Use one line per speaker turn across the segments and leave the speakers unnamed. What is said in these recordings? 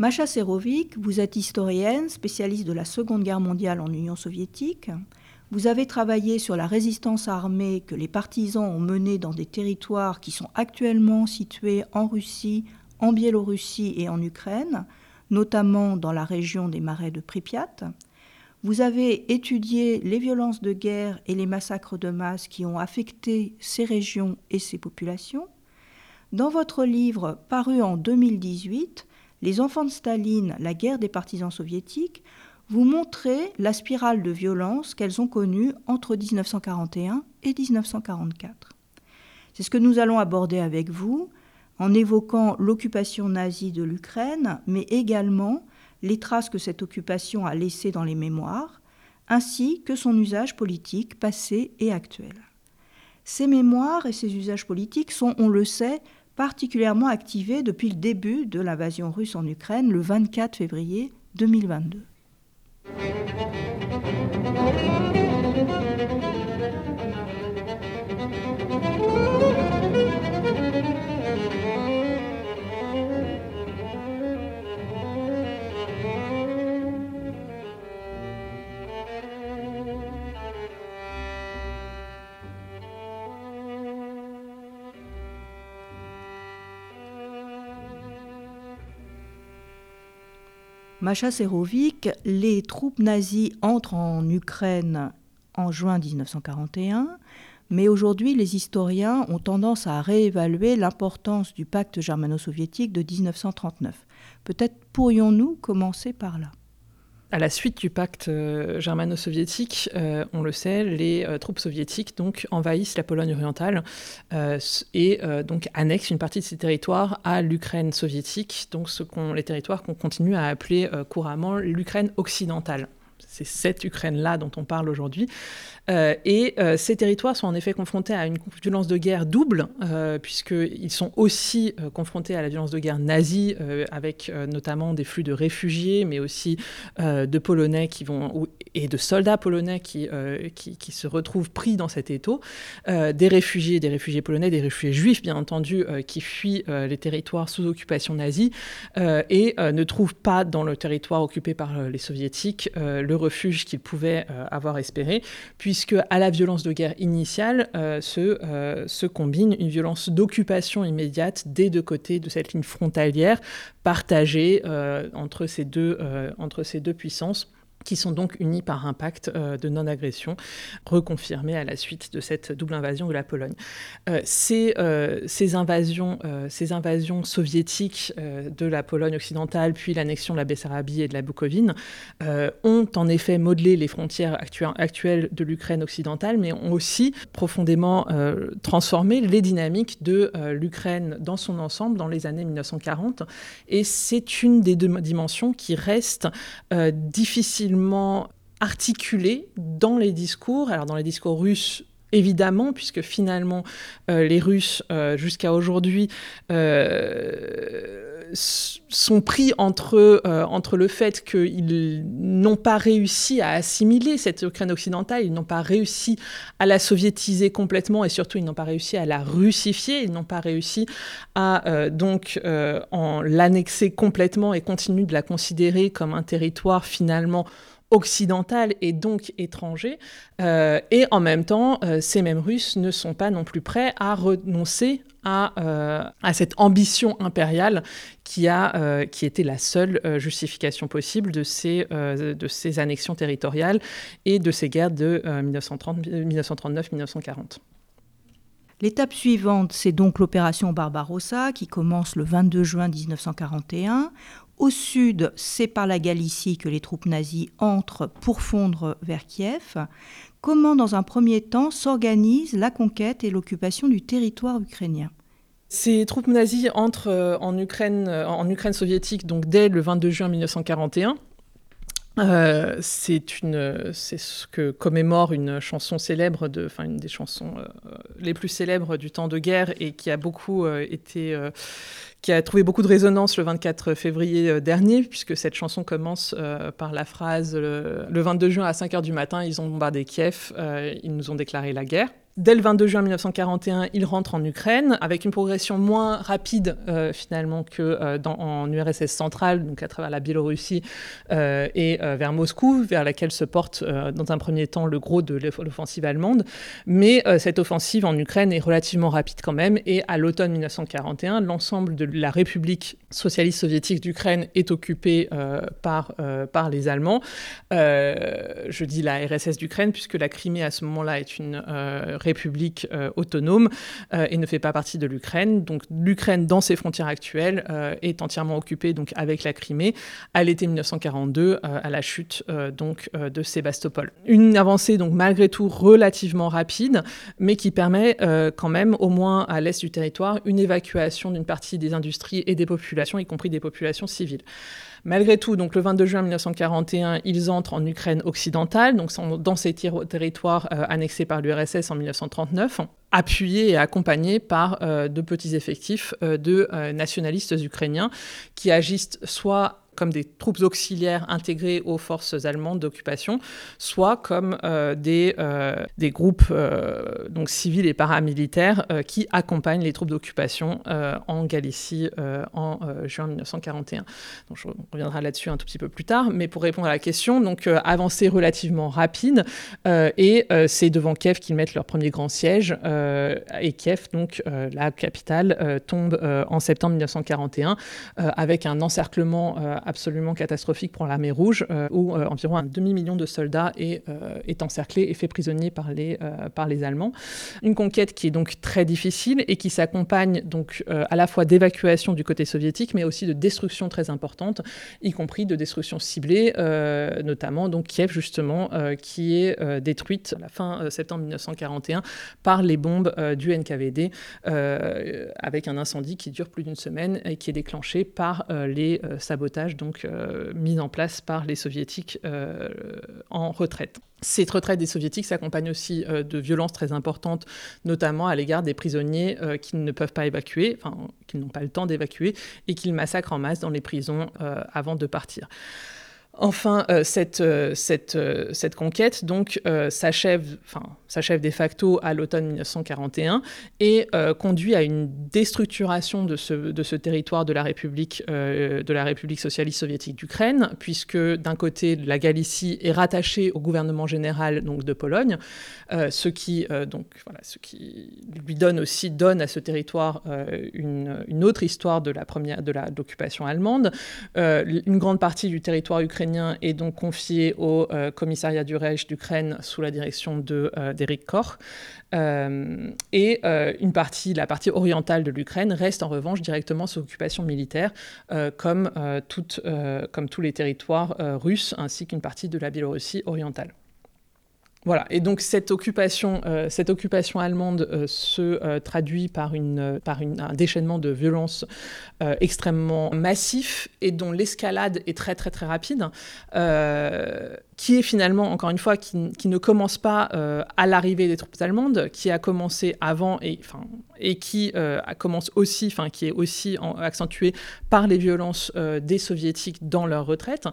Masha Serovic, vous êtes historienne, spécialiste de la Seconde Guerre mondiale en Union soviétique. Vous avez travaillé sur la résistance armée que les partisans ont menée dans des territoires qui sont actuellement situés en Russie, en Biélorussie et en Ukraine, notamment dans la région des marais de Pripyat. Vous avez étudié les violences de guerre et les massacres de masse qui ont affecté ces régions et ces populations. Dans votre livre paru en 2018, Les enfants de Staline, la guerre des partisans soviétiques, vous montrez la spirale de violence qu'elles ont connue entre 1941 et 1944. C'est ce que nous allons aborder avec vous en évoquant l'occupation nazie de l'Ukraine, mais également les traces que cette occupation a laissées dans les mémoires, ainsi que son usage politique passé et actuel. Ces mémoires et ces usages politiques sont, on le sait, particulièrement activés depuis le début de l'invasion russe en Ukraine le 24 février 2022. Macha Serovic, les troupes nazies entrent en Ukraine en juin 1941, mais aujourd'hui les historiens ont tendance à réévaluer l'importance du pacte germano-soviétique de 1939. Peut-être pourrions-nous commencer par là?
À la suite du pacte euh, germano-soviétique, euh, on le sait, les euh, troupes soviétiques donc envahissent la Pologne orientale et donc annexent une partie de ces territoires à l'Ukraine soviétique, donc les territoires qu'on continue à appeler couramment l'Ukraine occidentale. C'est cette Ukraine-là dont on parle aujourd'hui. Euh, et euh, ces territoires sont en effet confrontés à une violence de guerre double, euh, puisqu'ils sont aussi confrontés à la violence de guerre nazie, avec notamment des flux de réfugiés, mais aussi de Polonais qui vont, et de soldats polonais qui, qui, se retrouvent pris dans cet étau, des réfugiés, des réfugiés polonais, des réfugiés juifs, bien entendu, qui fuient les territoires sous occupation nazie et ne trouvent pas dans le territoire occupé par les soviétiques le refuge qu'ils pouvaient avoir espéré, puisque puisque à la violence de guerre initiale euh, euh, se, combine une violence d'occupation immédiate des deux côtés de cette ligne frontalière partagée euh, entre, ces deux, entre ces deux puissances qui sont donc unis par un pacte euh, de non-agression reconfirmé à la suite de cette double invasion de la Pologne. Euh, ces, euh, ces, invasions, ces invasions soviétiques de la Pologne occidentale, puis l'annexion de la Bessarabie et de la Bukovine, ont en effet modelé les frontières actuelles de l'Ukraine occidentale, mais ont aussi profondément transformé les dynamiques de l'Ukraine dans son ensemble dans les années 1940. Et c'est une des deux dimensions qui reste difficile articulé dans les discours, alors dans les discours russes évidemment, puisque finalement, euh, les Russes, euh, jusqu'à aujourd'hui, euh, sont pris entre, entre le fait qu'ils n'ont pas réussi à assimiler cette Ukraine occidentale, ils n'ont pas réussi à la soviétiser complètement, et surtout, ils n'ont pas réussi à la russifier, ils n'ont pas réussi à donc en l'annexer complètement et continuer de la considérer comme un territoire finalement occidental et donc étranger. Euh, et en même temps, euh, ces mêmes Russes ne sont pas non plus prêts à renoncer à, euh, à cette ambition impériale qui, a, qui était la seule justification possible de ces, de ces annexions territoriales et de ces guerres de 1939-1940.
L'étape suivante, c'est donc l'opération Barbarossa qui commence le 22 juin 1941, au sud, c'est par la Galicie que les troupes nazies entrent pour fondre vers Kiev. Comment, dans un premier temps, s'organise la conquête et l'occupation du territoire ukrainien?
Ces troupes nazies entrent euh, en Ukraine, euh, en soviétique donc dès le 22 juin 1941. Euh, c'est ce que commémore une chanson célèbre, une des chansons les plus célèbres du temps de guerre et qui a beaucoup été, qui a trouvé beaucoup de résonance le 24 février euh, dernier, puisque cette chanson commence euh, par la phrase le, 22 juin à 5 h du matin, ils ont bombardé Kiev, euh, ils nous ont déclaré la guerre. Dès le 22 juin 1941, il rentre en Ukraine avec une progression moins rapide euh, finalement que euh, dans, en URSS centrale, donc à travers la Biélorussie euh, et vers Moscou, vers laquelle se porte dans un premier temps le gros de l'offensive allemande. Mais cette offensive en Ukraine est relativement rapide quand même et à l'automne 1941, l'ensemble de la République socialiste soviétique d'Ukraine est occupée par, par les Allemands. je dis la RSS d'Ukraine puisque la Crimée à ce moment-là est une république euh, autonome euh, et ne fait pas partie de l'Ukraine. Donc l'Ukraine, dans ses frontières actuelles, euh, est entièrement occupée donc avec la Crimée à l'été 1942, à la chute donc de Sébastopol. Une avancée donc malgré tout relativement rapide, mais qui permet quand même, au moins à l'est du territoire, une évacuation d'une partie des industries et des populations, y compris des populations civiles. Malgré tout, donc le 22 juin 1941, ils entrent en Ukraine occidentale, dans ces territoires euh, annexés par l'URSS en 1939 appuyés et accompagnés par euh, de petits effectifs euh, de nationalistes ukrainiens qui agissent soit comme des troupes auxiliaires intégrées aux forces allemandes d'occupation, soit comme euh, des, euh, des groupes euh, donc civils et paramilitaires qui accompagnent les troupes d'occupation en Galicie en juin 1941. Donc, je reviendrai là-dessus un tout petit peu plus tard, mais pour répondre à la question, donc avancée relativement rapide, et c'est devant Kiev qu'ils mettent leur premier grand siège, et Kiev, donc la capitale, tombe en septembre 1941 avec un encerclement absolument catastrophique pour l'armée rouge, euh, où euh, environ un demi-million de soldats est, euh, est, encerclé et fait prisonnier par les, par les Allemands. Une conquête qui est donc très difficile et qui s'accompagne donc à la fois d'évacuation du côté soviétique, mais aussi de destruction très importante, y compris de destruction ciblée, notamment donc Kiev justement, qui est détruite à la fin septembre 1941 par les bombes du NKVD, avec un incendie qui dure plus d'une semaine et qui est déclenché par les sabotages euh, mise en place par les soviétiques euh, en retraite. Cette retraite des soviétiques s'accompagne aussi euh, de violences très importantes, notamment à l'égard des prisonniers qui ne peuvent pas évacuer, enfin, qui n'ont pas le temps d'évacuer, et qu'ils massacrent en masse dans les prisons avant de partir. Enfin, cette, cette, cette, conquête donc s'achève, s'achève de facto à l'automne 1941 et euh, conduit à une déstructuration de ce, de ce territoire de la République, euh, de la République socialiste soviétique d'Ukraine, puisque d'un côté, la Galicie est rattachée au gouvernement général donc, de Pologne, euh, ce, qui, donc, voilà, ce qui lui donne aussi donne à ce territoire une, une, autre histoire de la première de l'occupation allemande. une grande partie du territoire ukrainien est donc confiée au commissariat du Reich d'Ukraine sous la direction de d'Éric Koch. Euh, et euh, une partie, la partie orientale de l'Ukraine reste en revanche directement sous occupation militaire, euh, comme tous les territoires russes, ainsi qu'une partie de la Biélorussie orientale. Voilà, et donc cette occupation, cette occupation allemande se traduit par, une, par un déchaînement de violences extrêmement massif et dont l'escalade est très très très rapide qui est finalement, encore une fois, qui, ne commence pas euh, à l'arrivée des troupes allemandes, qui a commencé avant et, enfin, et qui euh, commence aussi, enfin, qui est aussi accentué par les violences euh, des soviétiques dans leur retraite.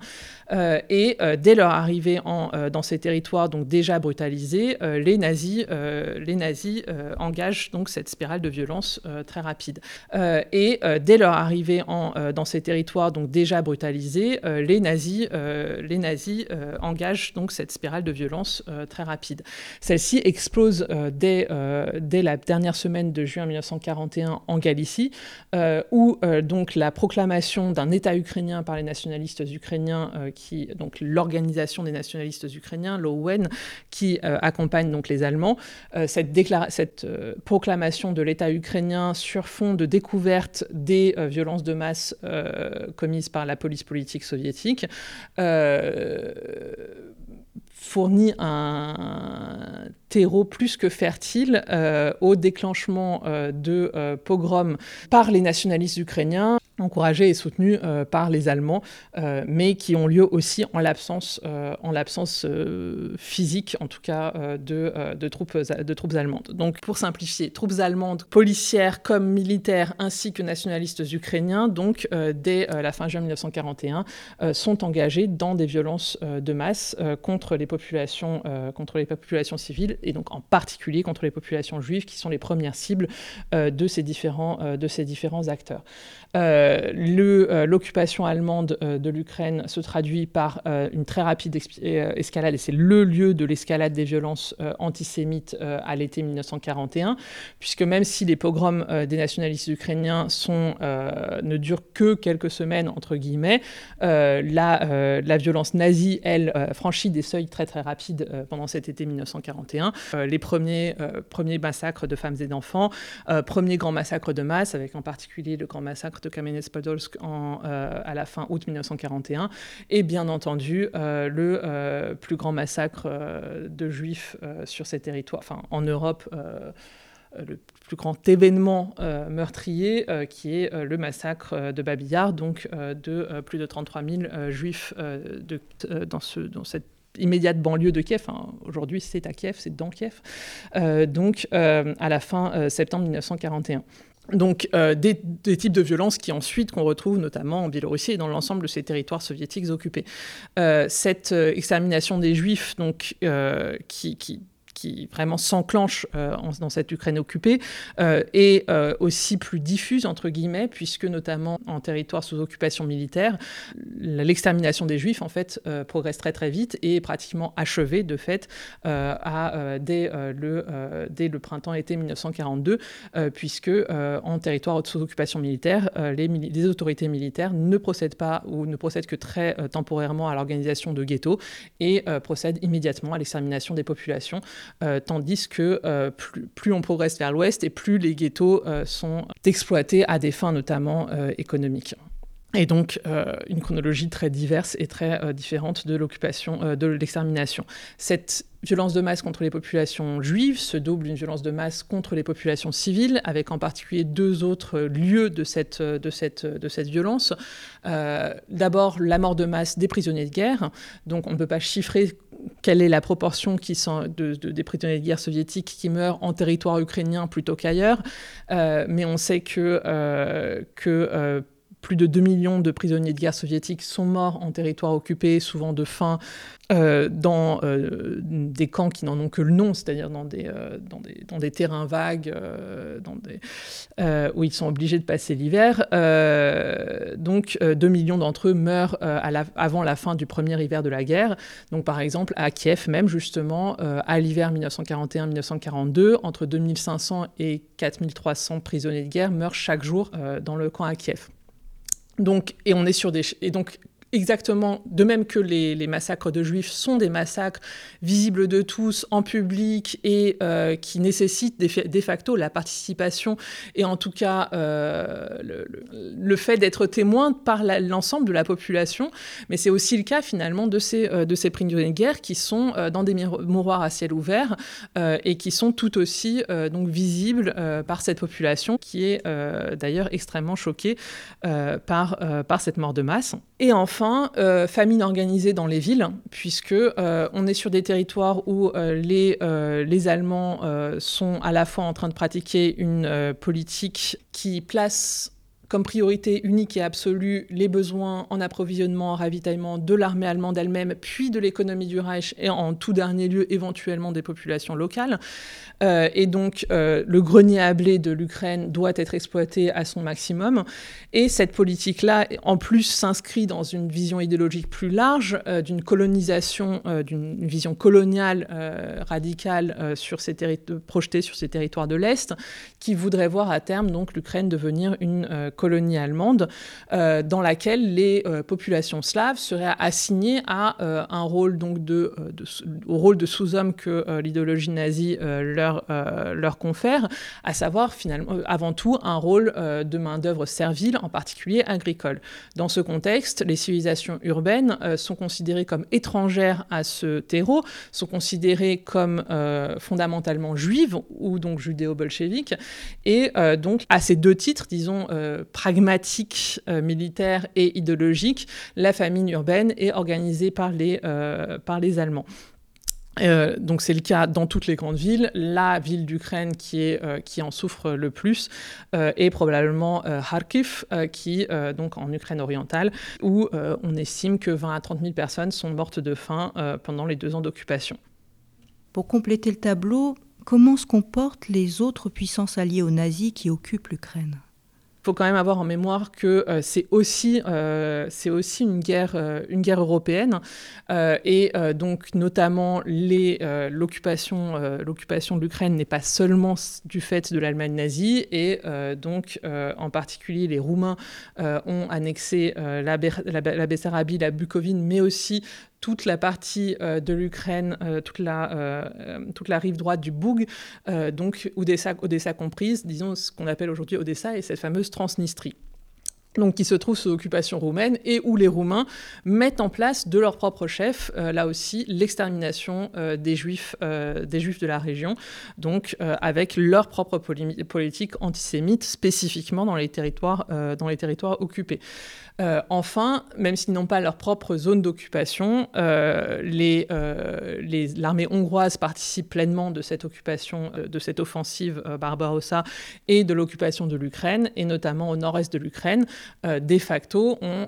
et dès leur arrivée en, dans ces territoires, donc déjà brutalisés, les nazis, les nazis engagent donc cette spirale de violence très rapide. et dès leur arrivée en, dans ces territoires, donc déjà brutalisés, les nazis, les nazis engagent engage donc cette spirale de violence euh, très rapide. Celle-ci explose euh, dès, euh, dès la dernière semaine de juin 1941 en Galicie, où donc la proclamation d'un État ukrainien par les nationalistes ukrainiens, qui donc l'organisation des nationalistes ukrainiens, l'OUN, qui accompagne donc les Allemands, cette, cette proclamation de l'État ukrainien sur fond de découverte des violences de masse commises par la police politique soviétique fournit un terreau plus que fertile euh, au déclenchement euh, de euh, pogroms par les nationalistes ukrainiens encouragés et soutenus euh, par les Allemands, euh, mais qui ont lieu aussi en l'absence, euh, en l'absence physique, en tout cas, de, troupes, de troupes allemandes. Donc, pour simplifier, troupes allemandes, policières comme militaires, ainsi que nationalistes ukrainiens, donc dès la fin juin 1941, sont engagés dans des violences de masse contre les populations, contre les populations civiles, et donc en particulier contre les populations juives, qui sont les premières cibles de ces différents acteurs. Euh, euh, l'occupation allemande euh, de l'Ukraine se traduit par une très rapide escalade, et c'est le lieu de l'escalade des violences antisémites à l'été 1941, puisque même si les pogroms des nationalistes ukrainiens ne durent que quelques semaines, entre guillemets, la, violence nazie, elle, franchit des seuils très très rapides pendant cet été 1941. les premiers, premiers massacres de femmes et d'enfants, premier grand massacre de masse, avec en particulier le grand massacre de Kamenets-Podolsk euh, à la fin août 1941, et bien entendu euh, le euh, plus grand massacre de juifs sur ces territoires, enfin en Europe le plus grand événement meurtrier, qui est le massacre de Babillard, donc de plus de 33 000 juifs de, dans, ce, dans, cette immédiate banlieue de Kiev. Aujourd'hui, c'est à Kiev, c'est dans Kiev. donc, à la fin septembre 1941. Donc euh, des, types de violences qui ensuite qu'on retrouve notamment en Biélorussie et dans l'ensemble de ces territoires soviétiques occupés. Euh, cette euh, extermination des juifs donc, qui, qui qui vraiment s'enclenche euh, dans cette Ukraine occupée, euh, est euh, aussi plus diffuse, entre guillemets, puisque notamment en territoire sous occupation militaire, l'extermination des Juifs, en fait, progresse très très vite et est pratiquement achevée, de fait, à, dès, le, dès le printemps-été 1942, puisque en territoire sous occupation militaire, les, les, autorités militaires ne procèdent pas ou ne procèdent que très temporairement à l'organisation de ghettos et procèdent immédiatement à l'extermination des populations. Euh, tandis que euh, plus, on progresse vers l'ouest et plus les ghettos euh, sont exploités à des fins notamment économiques. Et donc une chronologie très diverse et très différente de l'occupation, de l'extermination. Cette violence de masse contre les populations juives se double d'une violence de masse contre les populations civiles, avec en particulier deux autres lieux de cette, de cette, de cette violence. D'abord, la mort de masse des prisonniers de guerre. Donc on ne peut pas chiffrer quelle est la proportion de, des prisonniers de guerre soviétiques qui meurent en territoire ukrainien plutôt qu'ailleurs. Euh, mais on sait que, euh, euh, plus de 2 millions de prisonniers de guerre soviétiques sont morts en territoire occupé, souvent de faim, euh, dans euh, des camps qui n'en ont que le nom, c'est-à-dire dans des, euh, dans, des, dans des terrains vagues où ils sont obligés de passer l'hiver. donc 2 millions d'entre eux meurent avant la fin du premier hiver de la guerre. Donc par exemple à Kiev même justement, à l'hiver 1941-1942, entre 2500 et 4300 prisonniers de guerre meurent chaque jour dans le camp à Kiev. Donc, et on est sur des et donc exactement, de même que les, massacres de juifs sont des massacres visibles de tous, en public, et euh, qui nécessitent de facto la participation, et en tout cas euh, le, fait d'être témoin par l'ensemble de la population. Mais c'est aussi le cas finalement de ces, euh, de ces prisonniers de guerre qui sont dans des mouroirs à ciel ouvert, et qui sont tout aussi donc visibles par cette population qui est d'ailleurs extrêmement choquée par, par cette mort de masse. Et enfin, euh, famine organisée dans les villes, puisque euh, on est sur des territoires où euh, les Allemands sont à la fois en train de pratiquer une politique qui place comme priorité unique et absolue les besoins en approvisionnement, en ravitaillement de l'armée allemande elle-même, puis de l'économie du Reich et en tout dernier lieu éventuellement des populations locales. Euh, et donc euh, le grenier à blé de l'Ukraine doit être exploité à son maximum. Et cette politique-là, en plus, s'inscrit dans une vision idéologique plus large euh, d'une colonisation, d'une vision coloniale radicale sur ces projetée sur ces territoires de l'Est, qui voudrait voir à terme donc l'Ukraine devenir une colonie allemande, euh, dans laquelle les euh, populations slaves seraient assignées à euh, un rôle donc de, au rôle de sous-homme que l'idéologie nazie leur, leur confère, à savoir finalement avant tout un rôle de main-d'œuvre servile, en particulier agricole. Dans ce contexte, les civilisations urbaines sont considérées comme étrangères à ce terreau, sont considérées comme fondamentalement juives ou donc judéo-bolcheviques, et donc à ces deux titres, disons pragmatique, militaire et idéologique, la famine urbaine est organisée par les, les Allemands. Euh, donc c'est le cas dans toutes les grandes villes. La ville d'Ukraine qui, euh, en souffre le plus euh, est probablement Kharkiv, qui donc en Ukraine orientale, où on estime que 20 à 30 000 personnes sont mortes de faim pendant les deux ans d'occupation.
Pour compléter le tableau, comment se comportent les autres puissances alliées aux nazis qui occupent l'Ukraine?
Faut quand même avoir en mémoire que euh, c'est aussi, euh, aussi une, guerre, euh, une guerre européenne. Et donc notamment l'occupation, de l'Ukraine n'est pas seulement du fait de l'Allemagne nazie. Et donc en particulier les Roumains ont annexé la, la, la Bessarabie, la Bucovine, mais aussi toute la partie euh, de l'Ukraine, euh, toute, la, euh, toute la rive droite du Boug, donc Odessa, Odessa comprise, disons ce qu'on appelle aujourd'hui Odessa et cette fameuse Transnistrie donc qui se trouve sous occupation roumaine et où les Roumains mettent en place de leur propre chef, là aussi, l'extermination des, juifs, des juifs de la région, donc avec leur propre politique antisémite spécifiquement dans les territoires, dans les territoires occupés. Euh, enfin, même s'ils n'ont pas leur propre zone d'occupation, euh, euh, l'armée hongroise participe pleinement de cette occupation, de cette offensive Barbarossa et de l'occupation de l'Ukraine, et notamment au nord-est de l'Ukraine, de facto ont,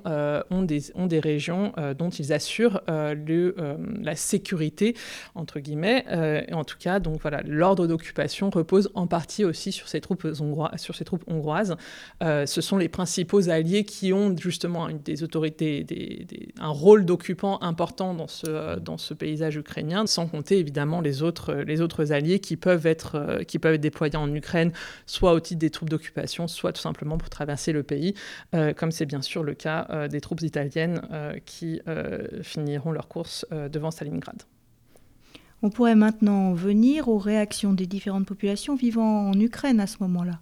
ont, des, ont, des, régions dont ils assurent le, la sécurité, entre guillemets. et en tout cas, donc voilà, l'ordre d'occupation repose en partie aussi sur ces troupes, hongroises, sur ces troupes hongroises. ce sont les principaux alliés qui ont justement justement des autorités, un rôle d'occupant important dans ce, dans ce paysage ukrainien, sans compter évidemment les autres, les autres alliés qui peuvent, être, qui peuvent être déployés en Ukraine, soit au titre des troupes d'occupation, soit tout simplement pour traverser le pays, euh, comme c'est bien sûr le cas euh, des troupes italiennes euh, qui finiront leur course devant Stalingrad.
On pourrait maintenant venir aux réactions des différentes populations vivant en Ukraine à ce moment-là.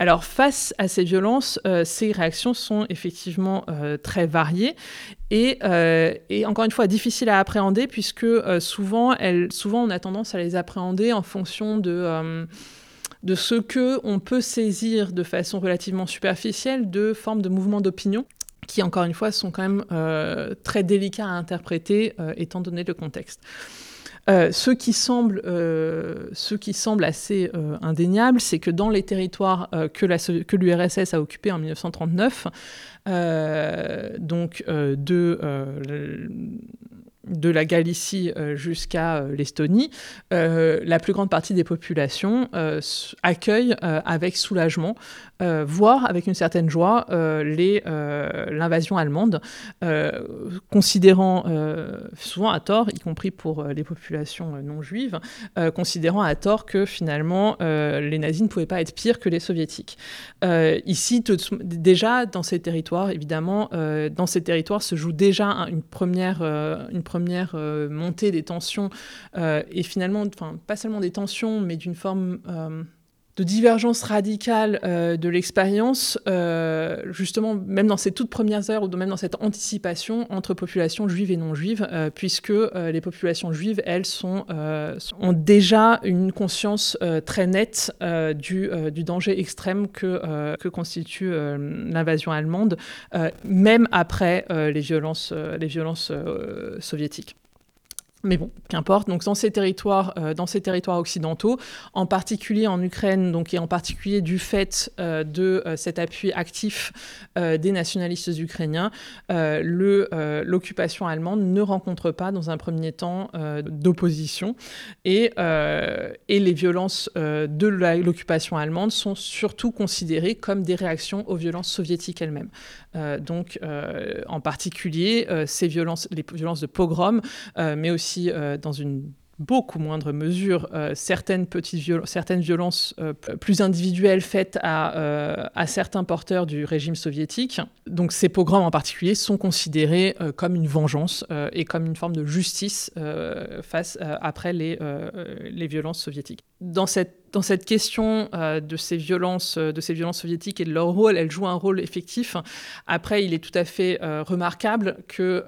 Alors face à ces violences, euh, ces réactions sont effectivement euh, très variées euh, et, encore une fois difficiles à appréhender puisque souvent, souvent on a tendance à les appréhender en fonction de de ce que on peut saisir de façon relativement superficielle de formes de mouvements d'opinion qui, encore une fois, sont quand même très délicats à interpréter étant donné le contexte. Euh, ce, qui semble, euh, ce qui semble assez euh, indéniable, c'est que dans les territoires que l'URSS a occupés en 1939, donc de de la Galicie jusqu'à l'Estonie, la plus grande partie des populations accueillent avec soulagement euh, voire avec une certaine joie euh, euh, l'invasion allemande, considérant souvent à tort, y compris pour les populations non juives, considérant à tort que finalement les nazis ne pouvaient pas être pires que les soviétiques. ici, déjà dans ces territoires, évidemment, dans ces territoires se joue déjà une première, une première montée des tensions et finalement, enfin pas seulement des tensions, mais d'une forme de divergence radicale euh, de l'expérience, euh, justement, même dans ces toutes premières heures ou même dans cette anticipation entre populations juives et non juives, euh, puisque les populations juives, elles, ont déjà une conscience très nette du, danger extrême que, constitue l'invasion allemande, même après les violences soviétiques. Mais bon, qu'importe. Donc dans ces territoires, euh, dans ces territoires occidentaux, en particulier en Ukraine, donc et en particulier du fait euh, de euh, cet appui actif des nationalistes ukrainiens, l'occupation allemande ne rencontre pas dans un premier temps d'opposition et, et les violences de l'occupation allemande sont surtout considérées comme des réactions aux violences soviétiques elles-mêmes. donc en particulier ces violences, les violences de pogrom, mais aussi euh, dans une beaucoup moindre mesure euh, certaines petites certaines violences euh, plus individuelles faites à, à, certains porteurs du régime soviétique. Donc ces pogroms en particulier sont considérés comme une vengeance et comme une forme de justice face après les, les violences soviétiques. Dans cette question euh, de ces violences, euh, de ces violences soviétiques et de leur rôle, elle joue un rôle effectif. Après, il est tout à fait euh, remarquable que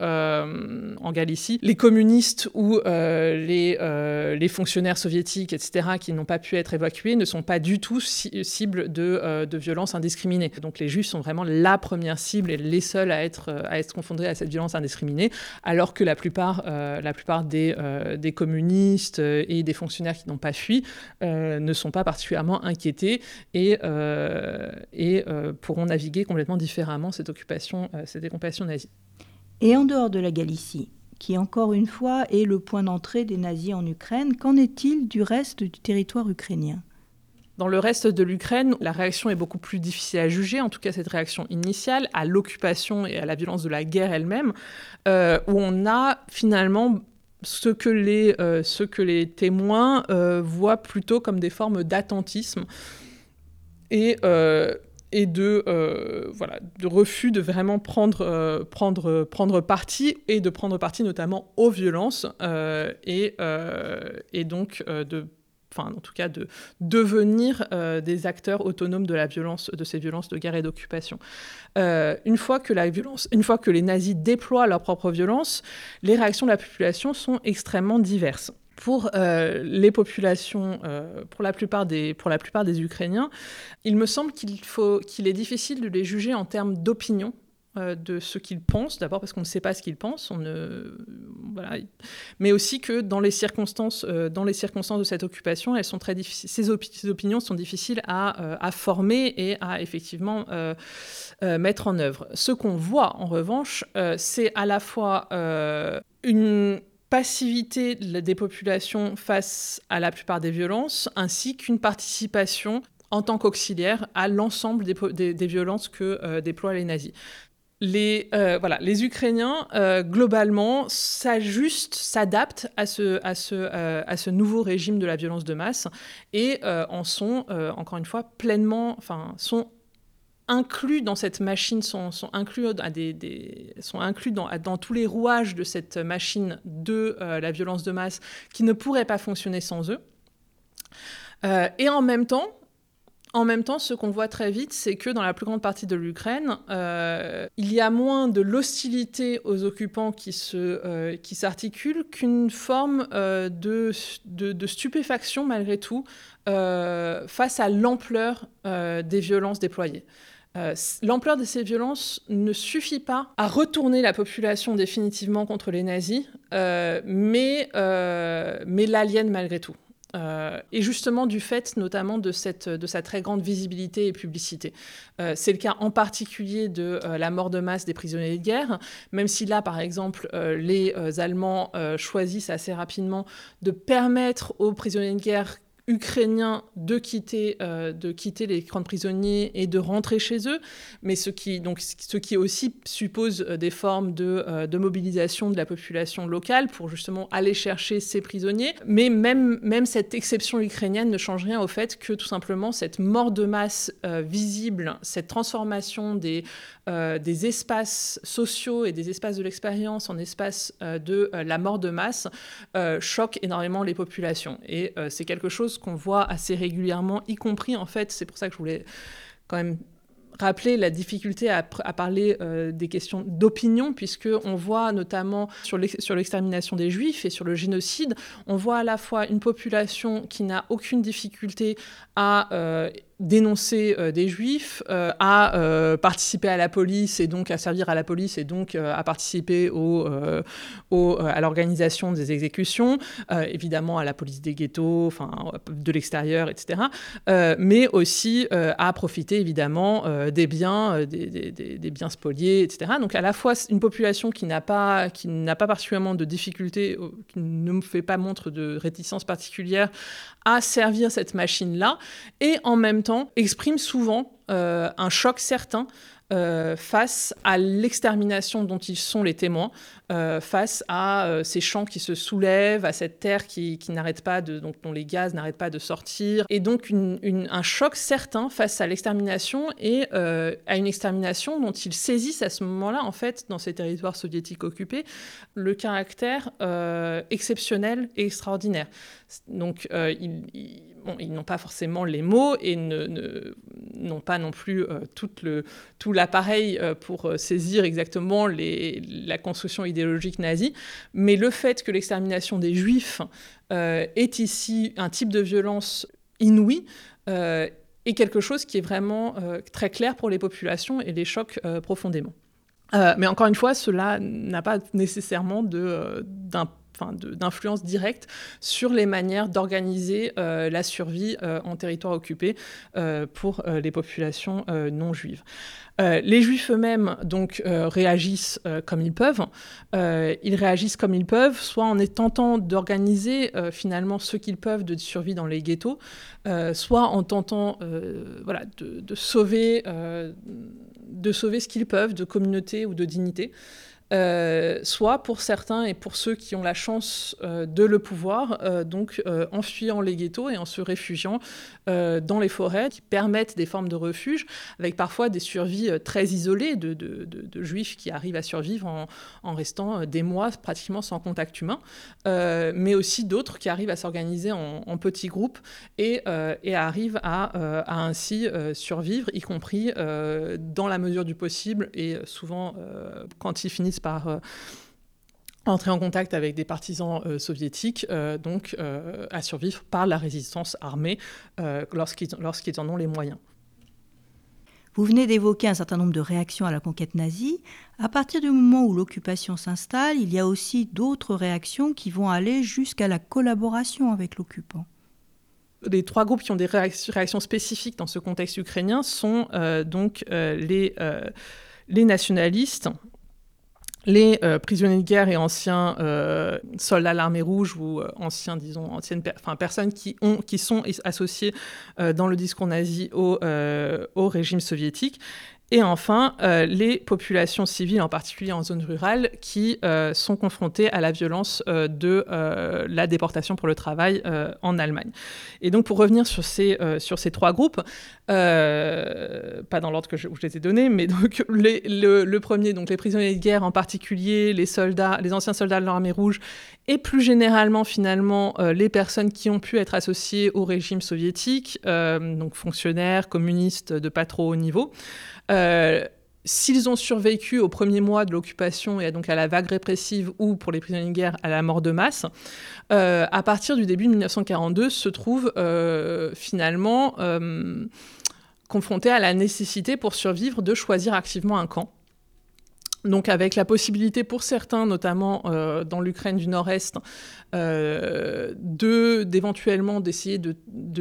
en Galicie, les communistes ou les, fonctionnaires soviétiques, etc., qui n'ont pas pu être évacués, ne sont pas du tout cibles de, violences indiscriminées. Donc, les Juifs sont vraiment la première cible et les seuls à être à confondés à cette violence indiscriminée, alors que la plupart, des communistes et des fonctionnaires qui n'ont pas fui ne ne sont pas particulièrement inquiétés et, euh, et euh, pourront naviguer complètement différemment cette occupation, euh, cette occupation nazie.
Et en dehors de la Galicie, qui encore une fois est le point d'entrée des nazis en Ukraine, qu'en est-il du reste du territoire ukrainien?
Dans le reste de l'Ukraine, la réaction est beaucoup plus difficile à juger, en tout cas cette réaction initiale, à l'occupation et à la violence de la guerre elle-même, où on a finalement ce que les, euh, ce que les témoins euh, voient plutôt comme des formes d'attentisme et, euh, et de, voilà, de refus de vraiment prendre, prendre, prendre parti et de prendre parti notamment aux violences et, et donc de enfin en tout cas de devenir euh, des acteurs autonomes de la violence, de ces violences de guerre et d'occupation. Euh, une fois que la violence, une fois que les nazis déploient leur propre violence, les réactions de la population sont extrêmement diverses. Pour euh, les populations, pour, la plupart des, pour la plupart des Ukrainiens, il me semble qu'il est difficile de les juger en termes d'opinion de ce qu'ils pensent, d'abord parce qu'on ne sait pas ce qu'ils pensent, on ne... mais aussi que dans les, circonstances, euh, dans les circonstances de cette occupation, elles sont très ces, opinions sont difficiles à, euh, à, former et à effectivement mettre en œuvre. Ce qu'on voit en revanche, c'est à la fois une passivité des populations face à la plupart des violences, ainsi qu'une participation en tant qu'auxiliaire à l'ensemble des, des, violences que déploient les nazis les, euh, voilà, les Ukrainiens, euh, globalement, s'ajustent, s'adaptent à ce, à, ce, euh, à ce nouveau régime de la violence de masse et en sont, encore une fois, pleinement, enfin, sont inclus dans cette machine, sont, sont inclus, à des, sont inclus dans, dans, tous les rouages de cette machine de la violence de masse qui ne pourrait pas fonctionner sans eux. et en même temps, en même temps, ce qu'on voit très vite, c'est que dans la plus grande partie de l'Ukraine, euh, il y a moins de l'hostilité aux occupants qui, se, euh, s'articule qu'une forme euh, de, de, stupéfaction malgré tout face à l'ampleur des violences déployées. L'ampleur de ces violences ne suffit pas à retourner la population définitivement contre les nazis, mais, mais l'aliène malgré tout. Euh, et justement du fait notamment de, cette, de sa très grande visibilité et publicité. Euh, c'est le cas en particulier de euh, la mort de masse des prisonniers de guerre, même si là, par exemple, les Allemands choisissent assez rapidement de permettre aux prisonniers de guerre ukrainiens de quitter, euh, de quitter les camps de prisonniers et de rentrer chez eux, mais ce qui, donc, ce qui aussi suppose euh, des formes de, euh, de, mobilisation de la population locale pour justement aller chercher ces prisonniers. Mais même, même cette exception ukrainienne ne change rien au fait que tout simplement cette mort de masse visible, cette transformation des, des espaces sociaux et des espaces de l'expérience en espaces de la mort de masse choque énormément les populations. Et c'est quelque chose qu'on voit assez régulièrement, y compris en fait, c'est pour ça que je voulais quand même rappeler la difficulté à, parler euh, des questions d'opinion, puisque on voit notamment sur l'extermination des juifs et sur le génocide, on voit à la fois une population qui n'a aucune difficulté à euh, dénoncer euh, des juifs, euh, à euh, participer à la police et donc à servir à la police et donc à participer au, à l'organisation des exécutions, évidemment à la police des ghettos, enfin de l'extérieur, etc. mais aussi à profiter évidemment des biens, des, des, biens spoliés, etc. Donc à la fois une population qui n'a pas, qui n'a pas particulièrement de difficultés, qui ne fait pas montre de réticence particulière à servir cette machine-là, et en même temps exprime souvent euh, un choc certain euh, face à l'extermination dont ils sont les témoins, euh, face à ces champs qui se soulèvent, à cette terre qui, n'arrête pas de, donc, dont les gaz n'arrêtent pas de sortir, et donc un choc certain face à l'extermination et à une extermination dont ils saisissent à ce moment-là, en fait, dans ces territoires soviétiques occupés, le caractère exceptionnel et extraordinaire. Donc, il ils n'ont pas forcément les mots et n'ont pas non plus tout, le, tout l'appareil pour saisir exactement la construction idéologique nazie. Mais le fait que l'extermination des juifs est ici un type de violence inouïe est quelque chose qui est vraiment très clair pour les populations et les choque profondément. mais encore une fois, cela n'a pas nécessairement d'un d'influence directe sur les manières d'organiser euh, la survie euh, en territoire occupé euh, pour les populations non juives. les juifs eux-mêmes donc réagissent comme ils peuvent. ils réagissent comme ils peuvent, soit en tentant d'organiser finalement ce qu'ils peuvent de survie dans les ghettos, soit en tentant voilà, de, sauver, de sauver ce qu'ils peuvent de communauté ou de dignité. Euh, soit pour certains et pour ceux qui ont la chance euh, de le pouvoir, euh, donc en fuyant les ghettos et en se réfugiant dans les forêts qui permettent des formes de refuge, avec parfois des survies très isolées de, juifs qui arrivent à survivre en, restant des mois pratiquement sans contact humain, mais aussi d'autres qui arrivent à s'organiser en, petits groupes et, arrivent à ainsi survivre, y compris dans la mesure du possible et souvent quand ils finissent par euh, entrer en contact avec des partisans euh, soviétiques, euh, donc à survivre par la résistance armée lorsqu'ils en ont les moyens.
Vous venez d'évoquer un certain nombre de réactions à la conquête nazie. À partir du moment où l'occupation s'installe, il y a aussi d'autres réactions qui vont aller jusqu'à la collaboration avec l'occupant.
Les trois groupes qui ont des réactions spécifiques dans ce contexte ukrainien sont donc les, les nationalistes, les euh, prisonniers de guerre et anciens euh, soldats de l'armée rouge ou euh, anciens, disons, anciennes personnes qui, ont, qui sont associées dans le discours nazi au régime soviétique et enfin, euh, les populations civiles, en particulier en zone rurale, qui euh, sont confrontées à la violence euh, de la déportation pour le travail en Allemagne. Et donc, pour revenir sur ces, sur ces trois groupes, pas dans l'ordre que je, où je les ai donnés, mais donc le, premier, donc les prisonniers de guerre en particulier, les soldats, les anciens soldats de l'armée rouge, et plus généralement, finalement, les personnes qui ont pu être associées au régime soviétique, donc fonctionnaires, communistes de pas trop haut niveau. S'ils ont survécu aux premiers mois de l'occupation et donc à la vague répressive ou pour les prisonniers de guerre à la mort de masse, euh, à partir du début de 1942 se trouvent euh, finalement confrontés à la nécessité pour survivre de choisir activement un camp. Donc avec la possibilité pour certains, notamment euh, dans l'Ukraine du Nord-Est, euh, de d'éventuellement d'essayer de,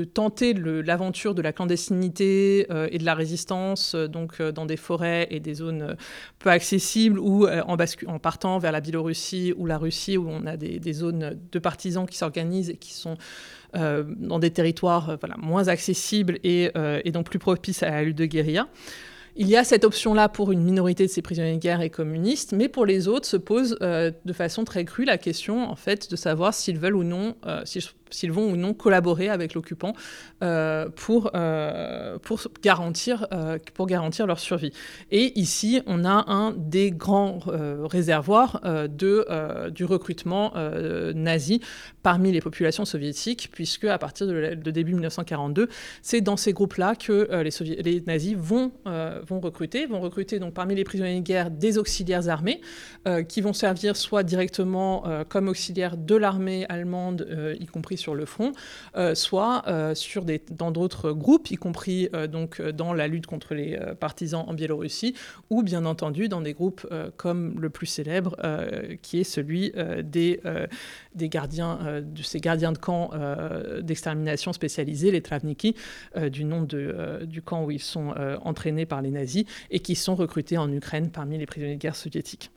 tenter l'aventure de la clandestinité euh, et de la résistance, donc dans des forêts et des zones peu accessibles, ou en, partant vers la Biélorussie ou la Russie, où on a des, zones de partisans qui s'organisent et qui sont dans des territoires moins accessibles et, et donc plus propices à la lutte de guérilla. Il y a cette option-là pour une minorité de ces prisonniers de guerre et communistes, mais pour les autres se pose euh, de façon très crue la question en fait de savoir s'ils veulent ou non, euh, s'ils vont ou non collaborer avec l'occupant euh, pour, euh, pour, garantir, euh, pour garantir leur survie. Et ici, on a un des grands réservoirs de, du recrutement nazi parmi les populations soviétiques, puisque à partir de, début 1942, c'est dans ces groupes-là que les, les, nazis vont, vont recruter, vont recruter donc parmi les prisonniers de guerre des auxiliaires armés, qui vont servir soit directement comme auxiliaires de l'armée allemande, y compris sur le front, euh, soit euh, dans d'autres groupes, y compris euh, donc dans la lutte contre les partisans en Biélorussie, ou bien entendu dans des groupes comme le plus célèbre, qui est celui des, gardiens, de ces gardiens de camp d'extermination spécialisés, les Travniki, du nom du camp où ils sont entraînés par les nazis et qui sont recrutés en Ukraine parmi les prisonniers de guerre soviétiques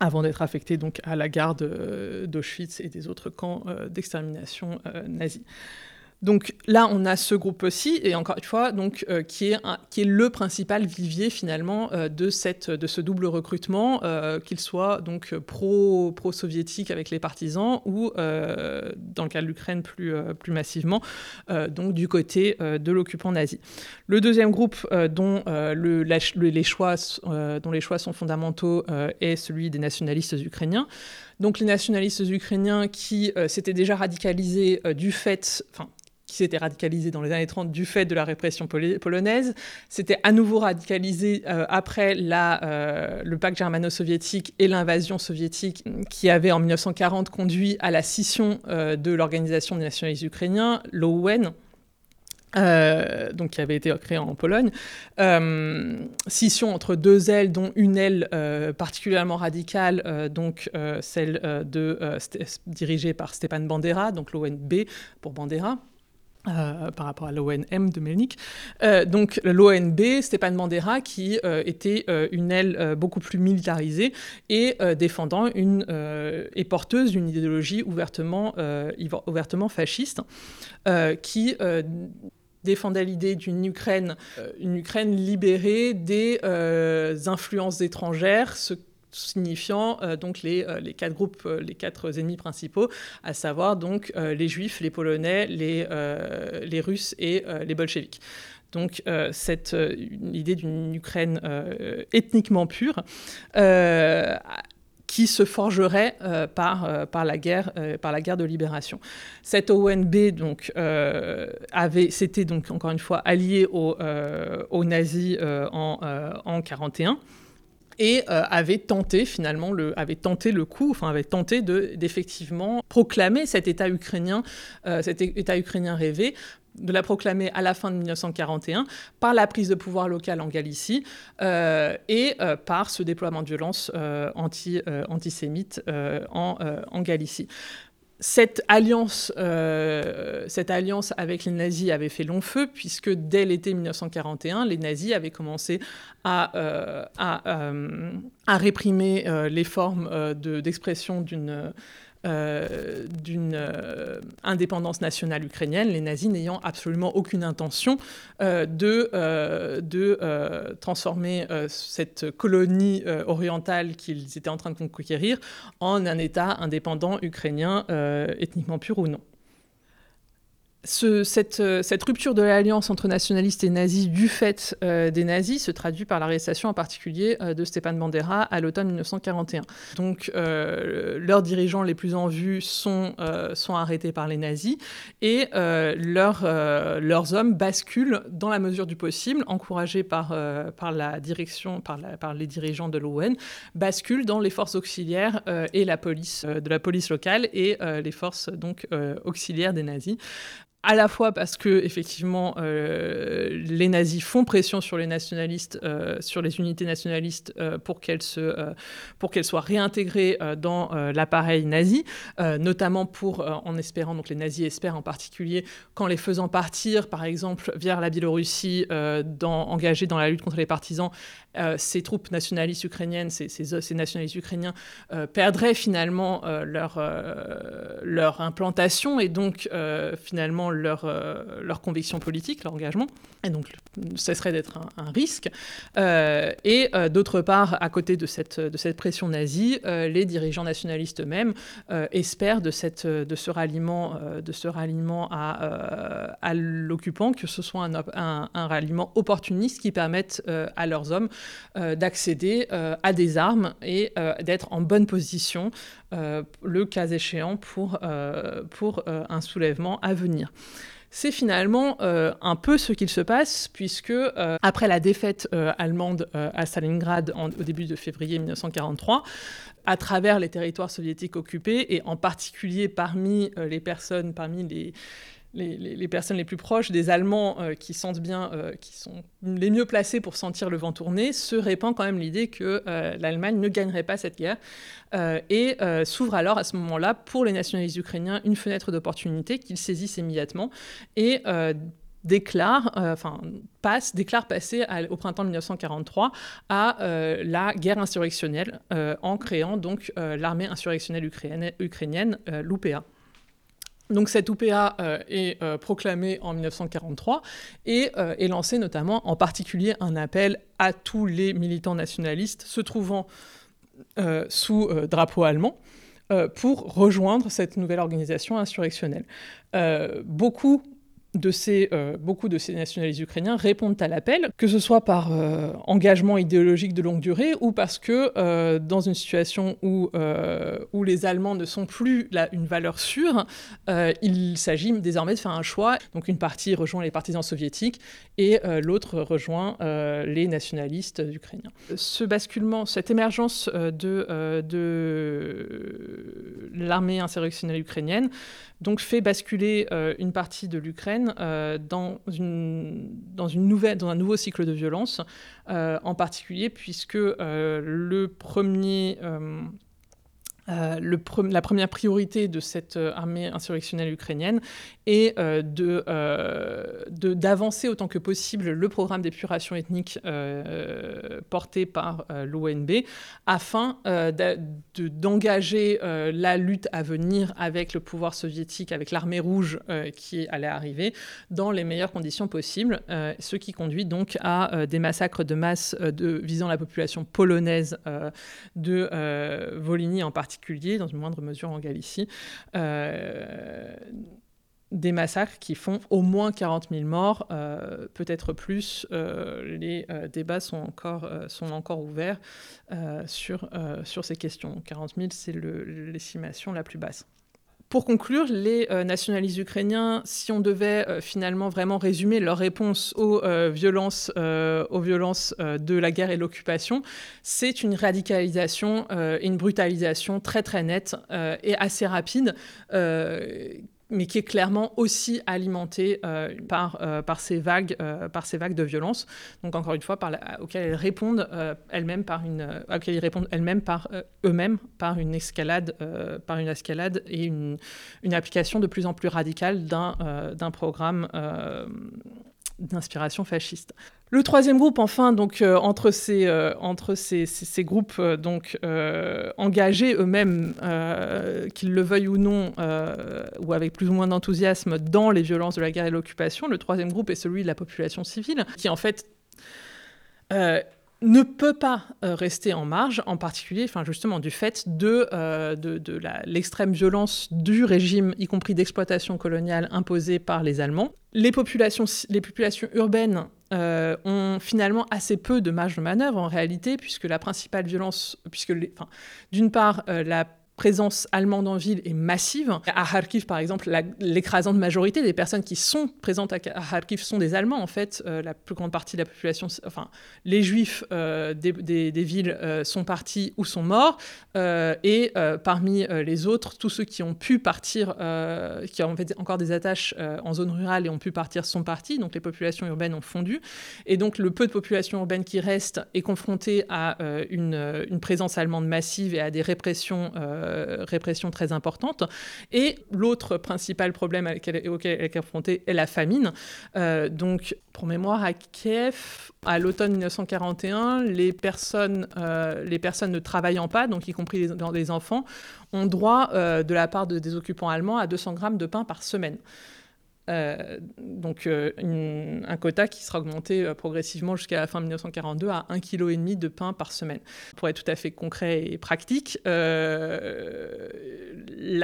avant d'être affecté donc à la garde euh, d'Auschwitz et des autres camps euh, d'extermination euh, nazis. Donc là, on a ce groupe aussi, et encore une fois, donc, euh, qui, est qui est le principal vivier finalement de, cette, de ce double recrutement, qu'il soit donc pro, pro-soviétique avec les partisans ou, dans le cas de l'Ukraine plus, plus massivement, donc du côté de l'occupant nazi. Le deuxième groupe dont, le, les choix, sont fondamentaux est celui des nationalistes ukrainiens. Donc les nationalistes ukrainiens qui s'étaient déjà radicalisés du fait, enfin qui s'était radicalisé dans les années 30 du fait de la répression polonaise. C'était à nouveau radicalisé euh, après euh, le pacte germano-soviétique et l'invasion soviétique qui avait en 1940 conduit à la scission euh, de l'Organisation des nationalistes ukrainiens, l'OUN. Donc qui avait été créée en Pologne, scission entre deux ailes, dont une aile particulièrement radicale, donc celle de, dirigée par Stepan Bandera, donc l'ONB pour Bandera, euh, par rapport à l'ONM de Melnik. Euh, donc l'ONB, Stéphane Bandera, qui euh, était une aile beaucoup plus militarisée et défendant une et porteuse d'une idéologie ouvertement, ouvertement fasciste, qui défendait l'idée d'une Ukraine, une Ukraine libérée des influences étrangères, ce signifiant euh, donc les, euh, quatre groupes, euh, les quatre ennemis principaux, à savoir donc les juifs, les polonais, les, les russes et les bolcheviks. Donc cette idée d'une Ukraine ethniquement pure qui se forgerait par, par, la guerre, par la guerre de libération. Cette ONB donc avait, c'était donc encore une fois allié aux, aux nazis en, en 41 et euh, avait tenté finalement le, avait tenté le coup, enfin avait tenté de d'effectivement proclamer cet État ukrainien, euh, cet État ukrainien rêvé de la proclamer à la fin de 1941 par la prise de pouvoir locale en Galicie euh, et par ce déploiement de violence anti, antisémite en, Galicie. Cette alliance, euh, cette alliance avec les nazis avait fait long feu, puisque dès l'été 1941, les nazis avaient commencé euh, euh, à, réprimer les formes d'expression d'une euh, d'une euh, indépendance nationale ukrainienne, les nazis n'ayant absolument aucune intention euh, de, de transformer cette colonie orientale qu'ils étaient en train de conquérir en un État indépendant ukrainien, ethniquement pur ou non. Euh, cette, rupture de l'alliance entre nationalistes et nazis du fait euh, des nazis se traduit par l'arrestation en particulier euh, de Stepan Bandera à l'automne 1941. Donc leurs dirigeants les plus en vue sont, sont arrêtés par les nazis et leurs, leurs hommes basculent dans la mesure du possible, encouragés par, par la direction, par les dirigeants de l'ON, basculent dans les forces auxiliaires et la police de la police locale et les forces donc auxiliaires des nazis à la fois parce que effectivement euh, les nazis font pression sur les nationalistes, euh, sur les unités nationalistes euh, pour qu'elles soient réintégrées dans l'appareil nazi, notamment pour en espérant donc les nazis espèrent en particulier qu'en les faisant partir par exemple vers la Biélorussie, dans, engagés dans la lutte contre les partisans, ces troupes nationalistes ukrainiennes, ces, nationalistes ukrainiens perdraient finalement leur leur implantation et donc finalement leur, euh, conviction politique, leur engagement, et donc cesserait d'être un, risque. Euh, et euh, d'autre part, à côté de cette, pression nazie, les dirigeants nationalistes eux-mêmes espèrent de, ce ralliement, à, l'occupant que ce soit un, ralliement opportuniste qui permette à leurs hommes d'accéder à des armes et d'être en bonne position, le cas échéant, pour, pour un soulèvement à venir. C'est finalement euh, un peu ce qu'il se passe, puisque euh, après la défaite euh, allemande à Stalingrad au début de février 1943, à travers les territoires soviétiques occupés, et en particulier parmi les personnes, parmi les, les, personnes les plus proches des Allemands euh, qui sentent bien, euh, qui sont les mieux placés pour sentir le vent tourner, se répand quand même l'idée que euh, l'Allemagne ne gagnerait pas cette guerre et s'ouvre alors à ce moment-là pour les nationalistes ukrainiens une fenêtre d'opportunité qu'ils saisissent immédiatement et déclare, enfin passe, déclare passer au printemps 1943 à la guerre insurrectionnelle en créant donc l'armée insurrectionnelle ukrainienne, ukrainienne l'UPA. Donc cette UPA euh, est euh, proclamée en 1943 et euh, est lancée notamment en particulier un appel à tous les militants nationalistes se trouvant sous drapeau allemand pour rejoindre cette nouvelle organisation insurrectionnelle. beaucoup de ces, euh, beaucoup de ces nationalistes ukrainiens répondent à l'appel, que ce soit par euh, engagement idéologique de longue durée ou parce que euh, dans une situation où, où les Allemands ne sont plus là, une valeur sûre, il s'agit désormais de faire un choix. Donc une partie rejoint les partisans soviétiques et l'autre rejoint les nationalistes ukrainiens. Ce basculement, cette émergence de, de l'armée insurrectionnelle ukrainienne donc fait basculer une partie de l'Ukraine euh, dans, un nouveau cycle de violence, euh, en particulier puisque euh, le premier euh, la première priorité de cette euh, armée insurrectionnelle ukrainienne est euh, de, d'avancer autant que possible le programme d'épuration ethnique porté par l'ONB afin d'engager la lutte à venir avec le pouvoir soviétique, avec l'armée rouge qui allait arriver, dans les meilleures conditions possibles, ce qui conduit donc à des massacres de masse visant la population polonaise de Volhynie en particulier dans une moindre mesure en Galicie, euh, des massacres qui font au moins 40 000 morts, euh, peut-être plus. Euh, les débats sont encore, sont encore ouverts sur, sur ces questions. 40 000, c'est l'estimation la plus basse. Pour conclure, les euh, nationalistes ukrainiens, si on devait euh, finalement vraiment résumer leur réponse aux euh, violences, aux violences de la guerre et l'occupation, c'est une radicalisation une brutalisation très très nette et assez rapide mais qui est clairement aussi alimentée euh, par, euh, par, ces vagues, euh, par ces vagues de violence. Donc encore une fois, par auxquelles elles répondent elles-mêmes par une, auxquelles ils répondent elles-mêmes par eux-mêmes par une escalade, par une escalade et une, une, application de plus en plus radicale d'un programme d'inspiration fasciste. Le troisième groupe, enfin, donc euh, entre ces, euh, entre ces, ces, groupes euh, donc engagés eux-mêmes, qu'ils le veuillent ou non, ou avec plus ou moins d'enthousiasme, dans les violences de la guerre et de l'occupation, le troisième groupe est celui de la population civile, qui en fait ne peut pas rester en marge, en particulier, justement du fait de, de, de l'extrême violence du régime, y compris d'exploitation coloniale imposé par les Allemands. Les populations, les populations urbaines euh, ont finalement assez peu de marge de manœuvre en réalité, puisque la principale violence, puisque d'une part, euh, la présence allemande en ville est massive. À Kharkiv, par exemple, l'écrasante majorité des personnes qui sont présentes à Kharkiv sont des Allemands. En fait, euh, la plus grande partie de la population, enfin, les Juifs euh, des, villes euh, sont partis ou sont morts. et parmi les autres, tous ceux qui ont pu partir, qui ont fait encore des attaches en zone rurale et ont pu partir, sont partis. Donc les populations urbaines ont fondu. Et donc le peu de population urbaine qui reste est confronté à une, une, présence allemande massive et à des répressions répression très importante. Et l'autre principal problème auquel elle est confrontée est la famine. Euh, donc, pour mémoire, à Kiev, à l'automne 1941, les personnes, euh, les personnes ne travaillant pas, donc y compris les, enfants, ont droit de la part de, des occupants allemands à 200 grammes de pain par semaine. Euh, donc euh, un quota qui sera augmenté euh, progressivement jusqu'à la fin 1942 à 1,5 kg de pain par semaine. Pour être tout à fait concret et pratique, la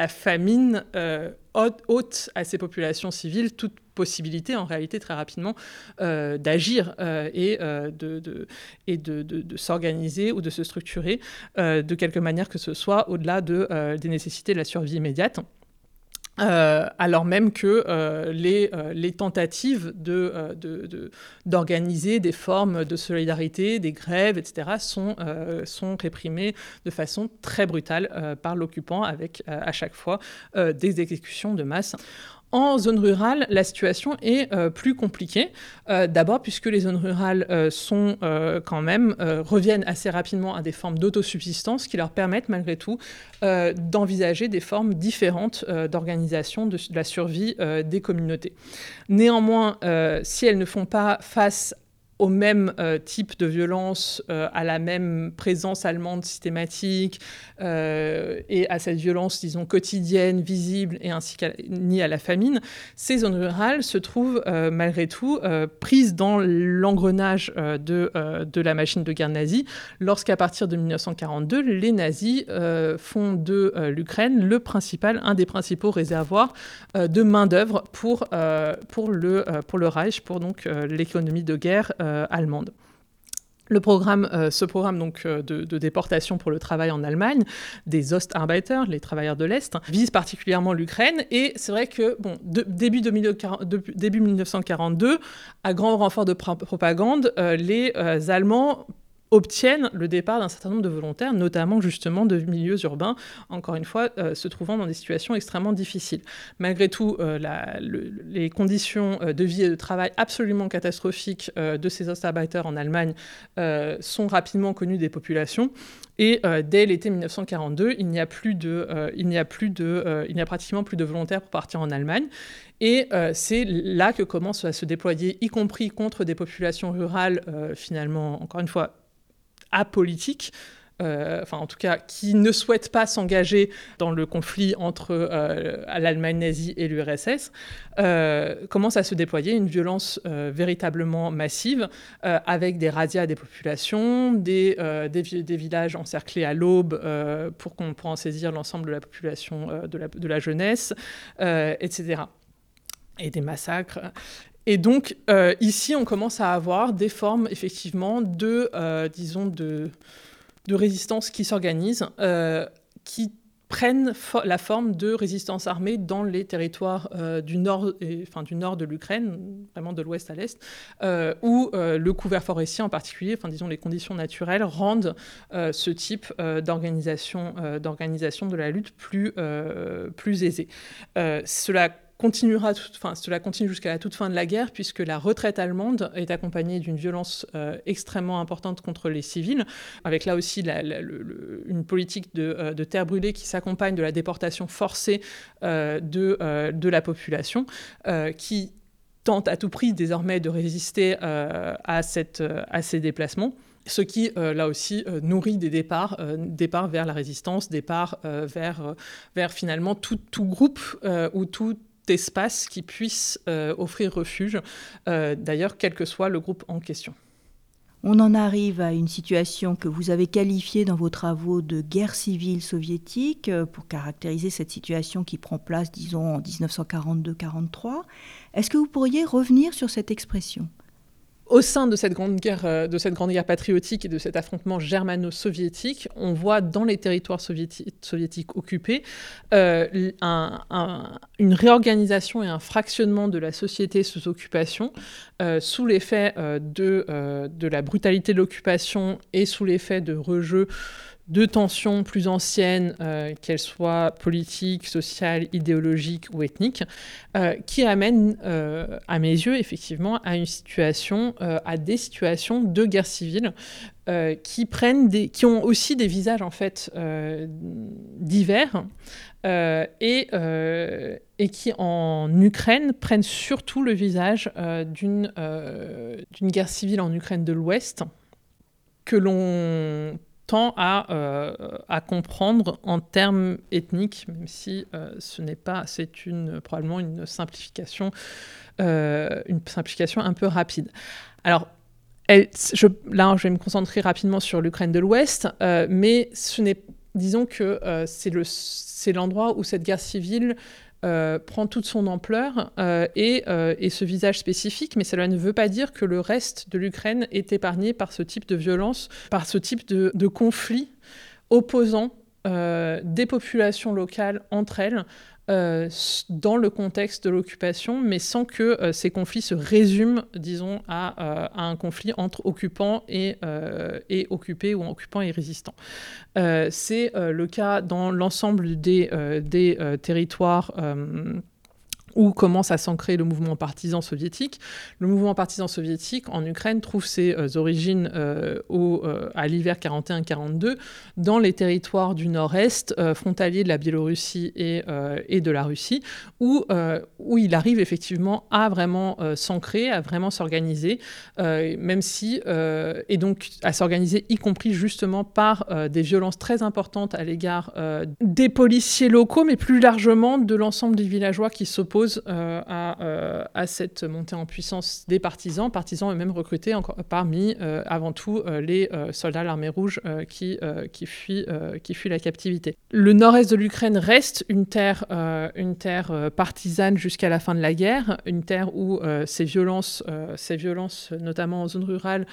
famine ôte à ces populations civiles toute possibilité en réalité très rapidement d'agir et, de, s'organiser ou de se structurer de quelque manière que ce soit au-delà de, des nécessités de la survie immédiate. Euh, alors même que euh, les, euh, les, tentatives d'organiser de, des formes de solidarité, des grèves, etc., sont réprimées de façon très brutale par l'occupant, avec à chaque fois des exécutions de masse. En zone rurale, la situation est euh, plus compliquée. Euh, d'abord, puisque les zones rurales euh, sont quand même reviennent assez rapidement à des formes d'autosubsistance qui leur permettent malgré tout d'envisager des formes différentes d'organisation de, de, la survie des communautés. Néanmoins, si elles ne font pas face au même euh, type de violence, euh, à la même présence allemande systématique euh, et à cette violence, disons, quotidienne, visible et ainsi ni à la famine, ces zones rurales se trouvent malgré tout prises dans l'engrenage de, de la machine de guerre nazie lorsqu'à partir de 1942, les nazis font de l'Ukraine le principal, un des principaux réservoirs de main-d'œuvre pour, pour, le, pour le Reich, pour donc l'économie de guerre allemande. Le programme, euh, ce programme donc, euh, de, déportation pour le travail en Allemagne, des Ostarbeiter, les travailleurs de l'Est, vise particulièrement l'Ukraine. Et c'est vrai que, bon, début 1942, à grand renfort de propagande, les Allemands obtiennent le départ d'un certain nombre de volontaires, notamment justement de milieux urbains, encore une fois, euh, se trouvant dans des situations extrêmement difficiles. Malgré tout, euh, les conditions euh, de vie et de travail absolument catastrophiques de ces Ostarbeiter en Allemagne sont rapidement connues des populations. Et dès l'été 1942, il n'y a plus de, il n'y a plus de, il n'y a pratiquement plus de volontaires pour partir en Allemagne. Et c'est là que commence à se déployer, y compris contre des populations rurales, finalement, encore une fois, apolitique, euh, enfin en tout cas qui ne souhaite pas s'engager dans le conflit entre euh, l'Allemagne nazie et l'URSS, euh, commence à se déployer une violence véritablement massive avec des razzias des populations, des, villages encerclés à l'aube pour qu'on puisse en saisir l'ensemble de la population de la, de la jeunesse, etc. Et des massacres. Et donc, euh, ici, on commence à avoir des formes, effectivement, de, euh, disons, de, de, résistance qui s'organisent, euh, qui prennent la forme de résistance armée dans les territoires du, nord, enfin, du nord de l'Ukraine, vraiment de l'ouest à l'est, où le couvert forestier en particulier, enfin, disons, les conditions naturelles rendent ce type d'organisation, d'organisation de la lutte plus, plus aisée. cela continuera, enfin, cela continue jusqu'à la toute fin de la guerre, puisque la retraite allemande est accompagnée d'une violence euh, extrêmement importante contre les civils, avec là aussi une politique euh, de, terre brûlée qui s'accompagne de la déportation forcée euh, de, de, la population, qui tente à tout prix désormais de résister à, cette, à ces déplacements ce qui, là aussi, nourrit des départs, départs vers la résistance, départs vers, vers finalement tout, tout groupe ou tout espace qui puisse euh, offrir refuge, euh, d'ailleurs, quel que soit le groupe en question.
On en arrive à une situation que vous avez qualifiée dans vos travaux de guerre civile soviétique euh, pour caractériser cette situation qui prend place, disons, en 1942-43. Est-ce que vous pourriez revenir sur cette expression?
Au sein de cette grande guerre, euh, de cette grande guerre patriotique et de cet affrontement germano-soviétique, on voit dans les territoires soviétiques, occupés euh, une réorganisation et un fractionnement de la société sous occupation, euh, sous l'effet de, de la brutalité de l'occupation et sous l'effet de rejeux de tensions plus anciennes, euh, qu'elles soient politiques, sociales, idéologiques ou ethniques, euh, qui amènent, euh, à mes yeux, effectivement, à une situation, à des situations de guerre civile qui prennent des, qui ont aussi des visages en fait divers et, et qui en Ukraine prennent surtout le visage d'une d'une guerre civile en Ukraine de l'Ouest que l'on tend à, euh, à comprendre en termes ethniques, même si euh, ce n'est pas, c'est probablement une simplification, euh, une simplification un peu rapide. Alors, là, je vais me concentrer rapidement sur l'Ukraine de l'Ouest, mais ce n'est, disons que c'est l'endroit où cette guerre civile euh, prend toute son ampleur euh, euh, et, ce visage spécifique, mais cela ne veut pas dire que le reste de l'Ukraine est épargné par ce type de violence, par ce type de, de conflit opposant des populations locales entre elles euh, dans le contexte de l'occupation, mais sans que euh, ces conflits se résument, disons, à, euh, un conflit entre occupants et, occupés ou occupants et résistants. C'est le cas dans l'ensemble des territoires où commence à s'ancrer le mouvement partisan soviétique. Le mouvement partisan soviétique en Ukraine trouve ses euh, origines euh, au, euh, à l'hiver 41-42 dans les territoires du nord-est, frontaliers de la Biélorussie et, et, de la Russie, où, où il arrive effectivement à vraiment s'ancrer, à vraiment s'organiser, même si, et donc à s'organiser y compris justement par des violences très importantes à l'égard des policiers locaux, mais plus largement de l'ensemble des villageois qui s'opposent euh, euh, à, cette montée en puissance des partisans, partisans eux-mêmes recrutés parmi euh, avant tout les soldats de l'armée rouge qui, qui fuient la captivité. Le nord-est de l'Ukraine reste une terre, une terre partisane jusqu'à la fin de la guerre, une terre où ces, violences, ces violences, notamment en zone rurale,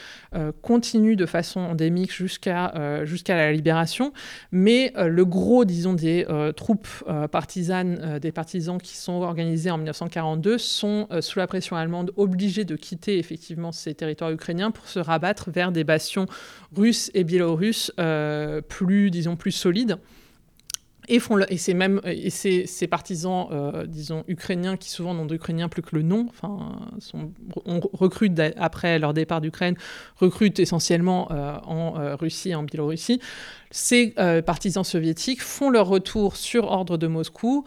continuent de façon endémique jusqu'à jusqu'à la libération. Mais le gros, disons, des troupes partisanes, des partisans qui sont organisés en 1942 sont, euh, sous la pression allemande, obligés de quitter effectivement ces territoires ukrainiens pour se rabattre vers des bastions russes et biélorusses euh, plus, disons, plus solides. Et, font et c'est même et ces, ces partisans, euh, disons, ukrainiens, qui souvent n'ont d'ukrainiens plus que le nom, après leur départ d'Ukraine, recrutent essentiellement en Russie et en Biélorussie. Ces partisans soviétiques font leur retour sur ordre de Moscou,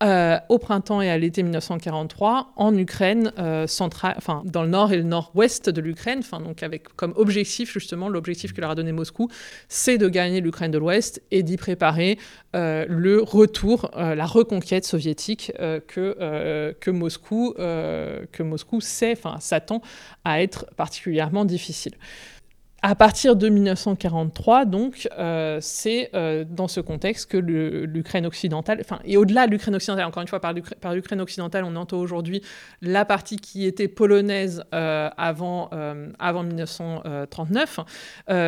euh, au printemps et à l'été 1943 en Ukraine euh, centrale, enfin dans le nord et le nord-ouest de l'Ukraine, enfin donc avec comme objectif justement l'objectif que leur a donné Moscou, c'est de gagner l'Ukraine de l'Ouest et d'y préparer euh, le retour, la reconquête soviétique que Moscou que Moscou sait, enfin s'attend à être particulièrement difficile. À partir de 1943, donc, euh, c'est euh, dans ce contexte que l'Ukraine occidentale, enfin, et au-delà de l'Ukraine occidentale, encore une fois, par l'Ukraine occidentale, on entend aujourd'hui la partie qui était polonaise euh, avant, avant 1939,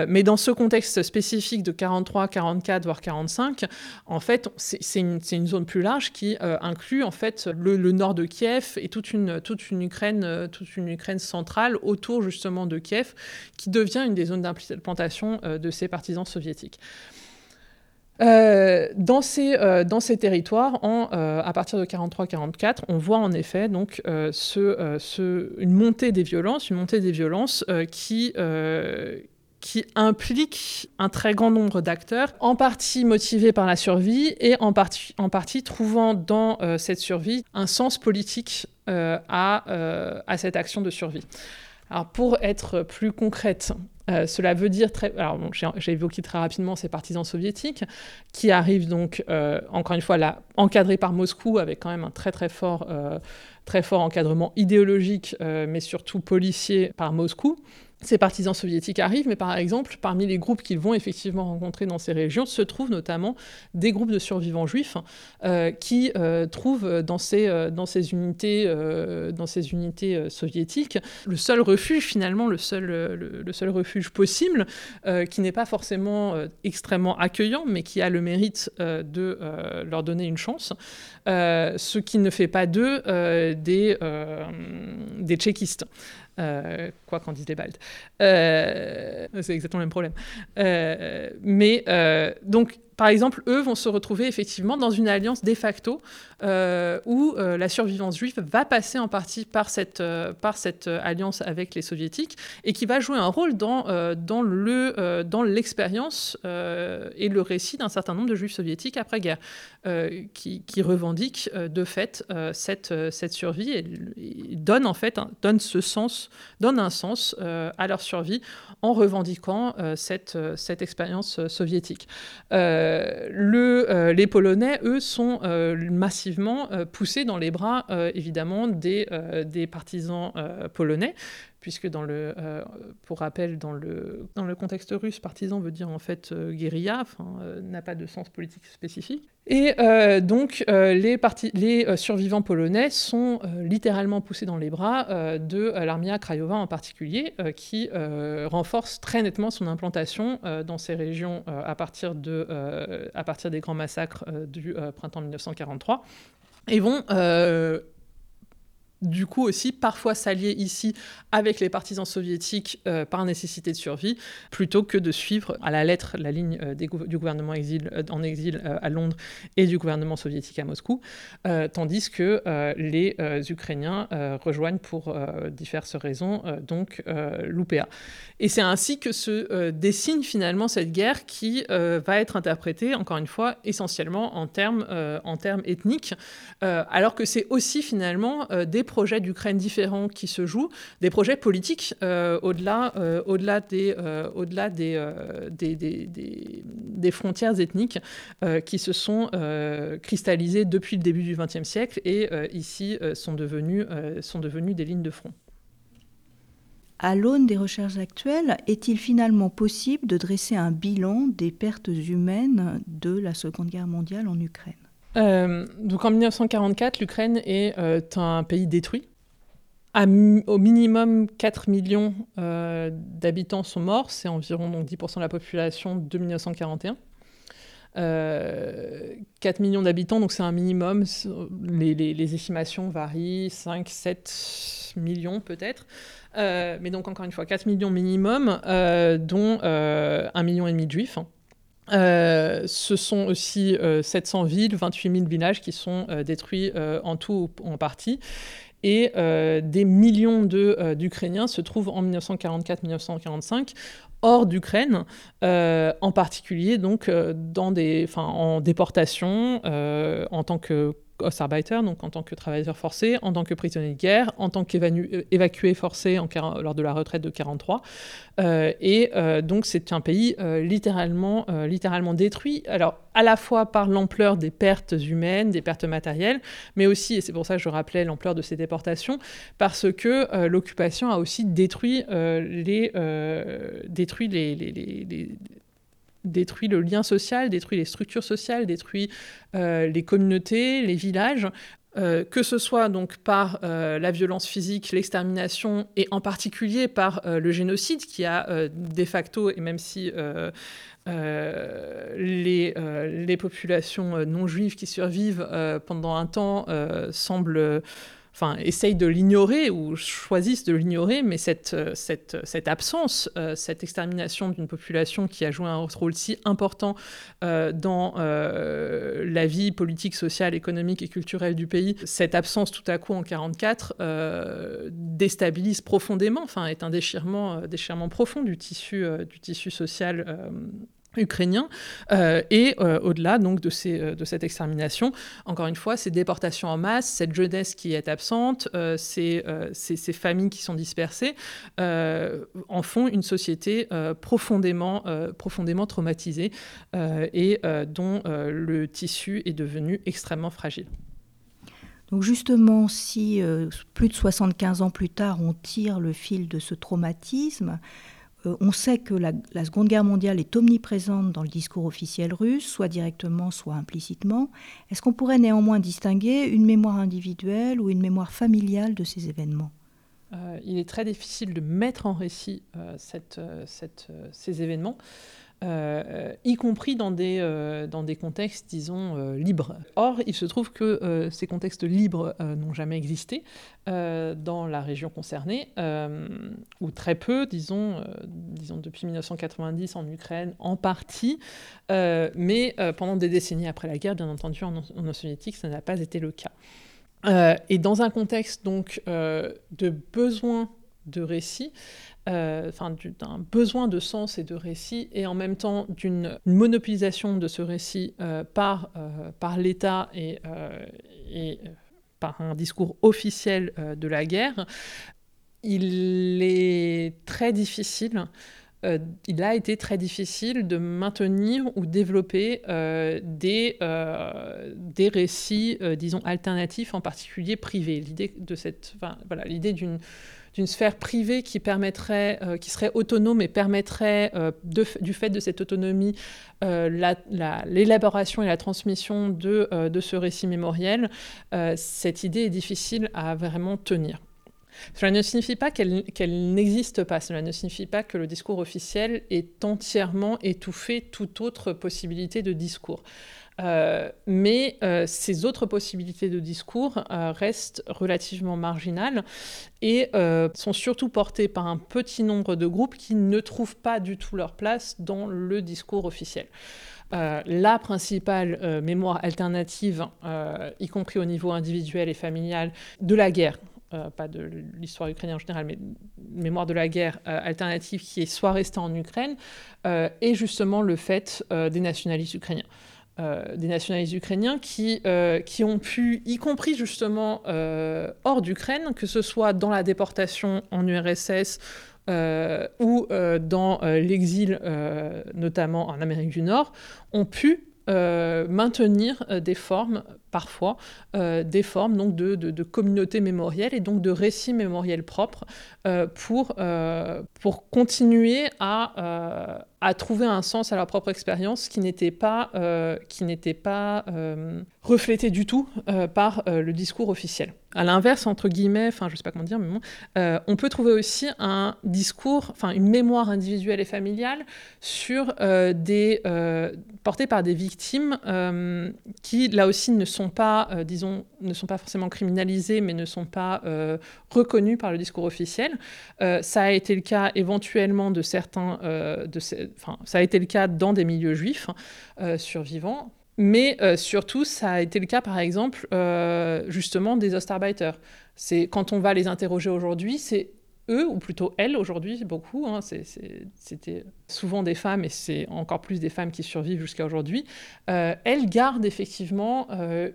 mais dans ce contexte spécifique de 43, 44, voire 45, en fait, c'est une, zone plus large qui inclut en fait le, nord de Kiev et toute une, Ukraine, centrale autour justement de Kiev, qui devient une zones d'implantation euh, de ces partisans soviétiques. Euh, dans, ces, euh, dans ces territoires, à partir de 43-44, on voit en effet donc une montée des violences, une montée des violences qui qui implique un très grand nombre d'acteurs, en partie motivés par la survie et en partie, en partie trouvant dans cette survie un sens politique à, à cette action de survie. Alors pour être plus concrète, euh, cela veut dire très. Alors, j'ai évoqué très rapidement ces partisans soviétiques qui arrivent donc, euh, encore une fois, là, encadrés par Moscou avec quand même un très très fort, euh, très fort encadrement idéologique, mais surtout policier par Moscou ces partisans soviétiques arrivent, mais par exemple, parmi les groupes qu'ils vont effectivement rencontrer dans ces régions, se trouvent notamment des groupes de survivants juifs euh, qui euh, trouvent dans ces, euh, unités, soviétiques le seul refuge, finalement, le seul, le, seul refuge possible, qui n'est pas forcément extrêmement accueillant, mais qui a le mérite de leur donner une chance, ce qui ne fait pas d'eux des, des tchéquistes. Euh, quoi qu'en disent les Baltes. Euh, c'est exactement le même problème. Euh, mais donc, par exemple, eux vont se retrouver effectivement dans une alliance de facto euh, où euh, la survivance juive va passer en partie par cette, euh, cette alliance avec les soviétiques et qui va jouer un rôle dans, dans, le, dans l'expérience et le récit d'un certain nombre de juifs soviétiques après-guerre qui, qui, revendiquent de fait cette, survie et, donnent en fait donne ce sens, donne un sens à leur survie en revendiquant cette, expérience soviétique. Euh, le, euh, les Polonais, eux, sont euh, massivement poussés dans les bras, évidemment, des partisans polonais, puisque le, pour rappel, dans le, dans le contexte russe, partisan veut dire en fait guérilla, n'a pas de sens politique spécifique. Et donc les, survivants polonais sont littéralement poussés dans les bras de l'armée Krajowa en particulier, qui renforce très nettement son implantation dans ces régions à partir de euh, à partir des grands massacres euh, du euh, printemps 1943, et vont du coup aussi parfois s'allier ici avec les partisans soviétiques euh, par nécessité de survie, plutôt que de suivre à la lettre la ligne euh, du gouvernement exil, euh, en exil à Londres et du gouvernement soviétique à Moscou, tandis que les Ukrainiens rejoignent pour diverses raisons donc l'UPA. Et c'est ainsi que se dessine finalement cette guerre qui va être interprétée, encore une fois, essentiellement en termes, en termes ethniques, alors que c'est aussi finalement des projets d'Ukraine différents qui se jouent, des projets politiques euh, au-delà euh, au-delà des, euh, au-delà des, des, des, des, frontières ethniques qui se sont cristallisées depuis le début du XXe siècle et ici sont devenues, sont devenues des lignes de front.
À l'aune des recherches actuelles, est-il finalement possible de dresser un bilan des pertes humaines de la Seconde Guerre mondiale en Ukraine?
Euh, donc en 1944, l'Ukraine est euh, un pays détruit. au minimum 4 millions euh, d'habitants sont morts, c'est environ donc, 10% de la population de 1941. 4 millions d'habitants, donc c'est un minimum. Les, estimations varient, 5, 7 millions peut-être. mais donc encore une fois, 4 millions minimum, dont 1,5 million et demi de juifs. Euh, ce sont aussi 700 euh, villes, 28 000 villages qui sont euh, détruits en tout ou en partie. Et des millions d'Ukrainiens se trouvent en 1944-1945 hors d'Ukraine, en particulier donc en déportation en tant que Ostarbeiter, donc en tant que travailleur forcé, en tant que prisonnier de guerre, en tant qu'évacué forcé en, lors de la retraite de 43. Euh, et euh, donc c'est un pays euh, littéralement, littéralement détruit, alors à la fois par l'ampleur des pertes humaines, des pertes matérielles, mais aussi, et c'est pour ça que je rappelais l'ampleur de ces déportations, parce que l'occupation a aussi détruit les détruit le lien social, détruit les structures sociales, détruit euh, les communautés, les villages. Euh, que ce soit donc par euh, la violence physique, l'extermination, et en particulier par le génocide qui a de facto, et même si les, les, populations non juives qui survivent pendant un temps semblent enfin, essayent de l'ignorer ou choisissent de l'ignorer, mais cette, euh, cette absence, euh, cette extermination d'une population qui a joué un rôle si important euh, dans la vie politique, sociale, économique et culturelle du pays, cette absence tout à coup en 1944 déstabilise profondément, enfin, est un déchirement, déchirement profond du tissu social ukrainien euh, et euh, au-delà donc de, ces, euh, de cette extermination encore une fois ces déportations en masse cette jeunesse qui est absente ces, ces, ces, familles qui sont dispersées en font une société profondément profondément traumatisée et dont le tissu est devenu extrêmement fragile.
Donc justement, si plus de 75 ans plus tard, on tire le fil de ce traumatisme, on sait que la, Seconde Guerre mondiale est omniprésente dans le discours officiel russe, soit directement, soit implicitement. Est-ce qu'on pourrait néanmoins distinguer une mémoire individuelle ou une mémoire familiale de ces événements?
Euh, Il est très difficile de mettre en récit euh, ces événements. Euh, y compris dans des, euh, dans des contextes, disons, euh, libres. Or, il se trouve que ces contextes libres n'ont jamais existé dans la région concernée, ou très peu, disons, disons depuis 1990 en Ukraine, en partie, mais pendant des décennies après la guerre, bien entendu, en Union soviétique, ça n'a pas été le cas. et dans un contexte donc de besoin de euh, d'un besoin de sens et de récit, et en même temps d'une monopolisation de ce récit euh, par, euh, par l'État et, et par un discours officiel de la guerre, il est très difficile il a été très difficile de maintenir ou développer des, des récits, disons, alternatifs, en particulier privés. L'idée de cette, voilà, l'idée d'une d'une sphère privée qui permettrait, euh, qui serait autonome et permettrait, euh, du fait de cette autonomie, euh, l'élaboration et la transmission de, de ce récit mémoriel, cette idée est difficile à vraiment tenir. Cela ne signifie pas qu'elle n'existe pas, cela ne signifie pas que le discours officiel est entièrement étouffé toute autre possibilité de discours. Euh, mais euh, ces autres possibilités de discours euh, restent relativement marginales et sont surtout portées par un petit nombre de groupes qui ne trouvent pas du tout leur place dans le discours officiel. la principale mémoire alternative, y compris au niveau individuel et familial, de la guerre, pas de l'histoire ukrainienne en général, mais mémoire de la guerre alternative qui est soit restée en Ukraine, est justement le fait des nationalistes ukrainiens. Euh, des nationalistes ukrainiens qui, euh, qui ont pu, y compris justement euh, hors d'Ukraine, que ce soit dans la déportation en URSS ou dans l'exil, notamment en Amérique du Nord, ont pu maintenir des formes, parfois, des formes donc, de, de, de, communautés mémorielles et donc de récits mémoriels propres pour, pour continuer à, à trouver un sens à leur propre expérience qui n'était pas, euh, qui n'était pas euh, reflété du tout euh, par le discours officiel. À l'inverse, entre guillemets, enfin je sais pas comment dire, mais bon, on peut trouver aussi un discours, enfin une mémoire individuelle et familiale sur des portée par des victimes qui là aussi ne sont pas, disons, ne sont pas forcément criminalisées, mais ne sont pas reconnues par le discours officiel. ça a été le cas éventuellement de certains de ces, ça a été le cas dans des milieux juifs euh, survivants, mais euh, surtout, ça a été le cas, par exemple, euh, justement, des Ostarbeiter. C'est quand on va les interroger aujourd'hui, c'est eux, ou plutôt elles aujourd'hui, beaucoup, hein, c'était souvent des femmes, et c'est encore plus des femmes qui survivent jusqu'à aujourd'hui, elles gardent effectivement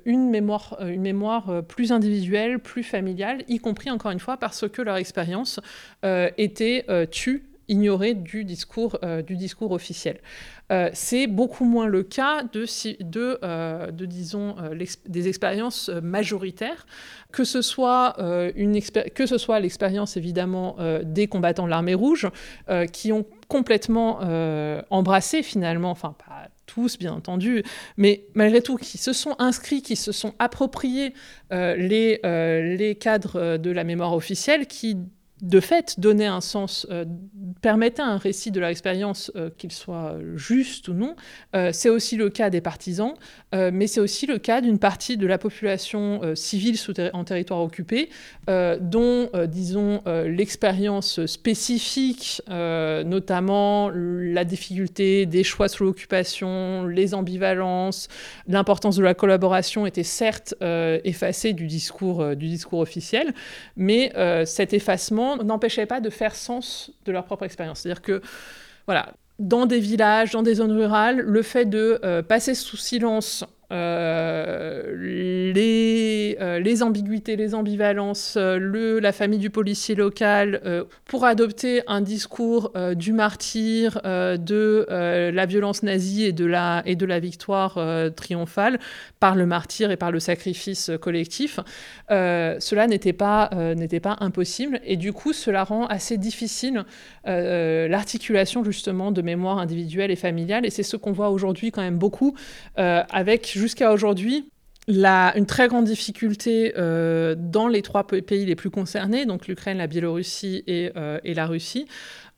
une, mémoire, une mémoire plus individuelle, plus familiale, y compris, encore une fois, parce que leur expérience était tue ignoré du discours, euh, du discours officiel. Euh, c'est beaucoup moins le cas de, euh, disons, des expériences majoritaires, que ce soit, soit l'expérience évidemment des combattants de l'armée rouge, qui ont complètement embrassé finalement, enfin pas tous bien entendu, mais malgré tout, qui se sont inscrits, qui se sont appropriés les, les cadres de la mémoire officielle, qui de fait, donner un sens, euh, permettait un récit de leur expérience, euh, qu'il soit juste ou non. Euh, c'est aussi le cas des partisans, mais c'est aussi le cas d'une partie de la population civile en territoire occupé, dont, disons, l'expérience spécifique, notamment la difficulté des choix sous l'occupation, les ambivalences, l'importance de la collaboration était certes effacée du discours officiel, mais cet effacement n'empêchait pas de faire sens de leur propre expérience. C'est-à-dire que, voilà, dans des villages, dans des zones rurales, le fait de euh, passer sous silence euh, les, euh, les, ambiguïtés, les ambivalences, euh, la famille du policier local, pour adopter un discours du martyr, de la violence nazie et de la, et de la victoire triomphale par le martyr et par le sacrifice collectif, cela n'était pas, n'était pas impossible. Et du coup, cela rend assez difficile l'articulation justement de mémoire individuelle et familiale. Et c'est ce qu'on voit aujourd'hui quand même beaucoup avec jusqu'à aujourd'hui, une très grande difficulté euh, dans les trois pays les plus concernés, donc l'Ukraine, la Biélorussie et, euh, la Russie,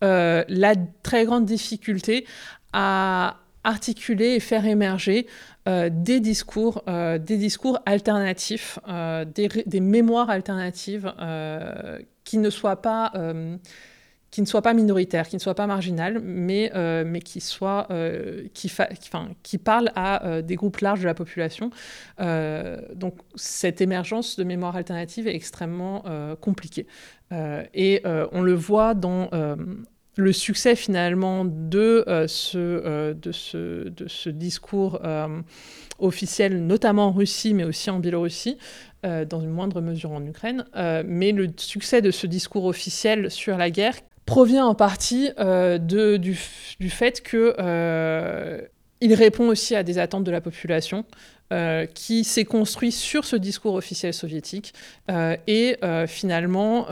euh, la très grande difficulté à articuler et faire émerger des, discours, des discours alternatifs, des, mémoires alternatives qui ne soient pas qui ne soit pas minoritaire, qui ne soit pas marginal, mais, euh, mais qui, soit, euh, qui, parle à euh, des groupes larges de la population. donc cette émergence de mémoire alternative est extrêmement compliquée. et on le voit dans le succès finalement de, ce, de, ce, de ce discours officiel, notamment en Russie, mais aussi en Biélorussie, dans une moindre mesure en Ukraine. mais le succès de ce discours officiel sur la guerre provient en partie euh, de, du, du, fait que euh, il répond aussi à des attentes de la population. Euh, qui s'est construit sur ce discours officiel soviétique et finalement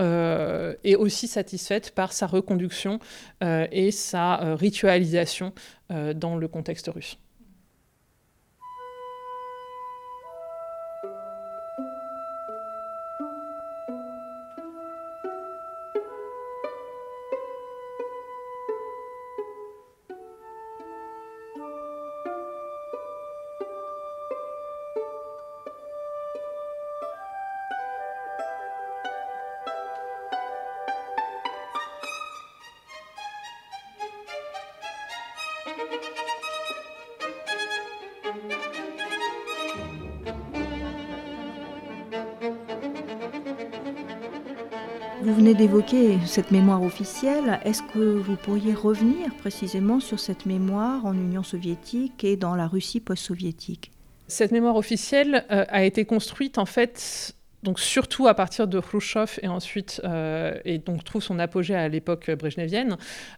est aussi satisfaite par sa reconduction et sa ritualisation dans le contexte russe.
D'évoquer cette mémoire officielle. Est-ce que vous pourriez revenir précisément sur cette mémoire en Union soviétique et dans la Russie post-soviétique?
Cette mémoire officielle euh, a été construite en fait donc surtout à partir de Khrushchev et ensuite euh, et donc trouve son apogée à l'époque brejnevienne,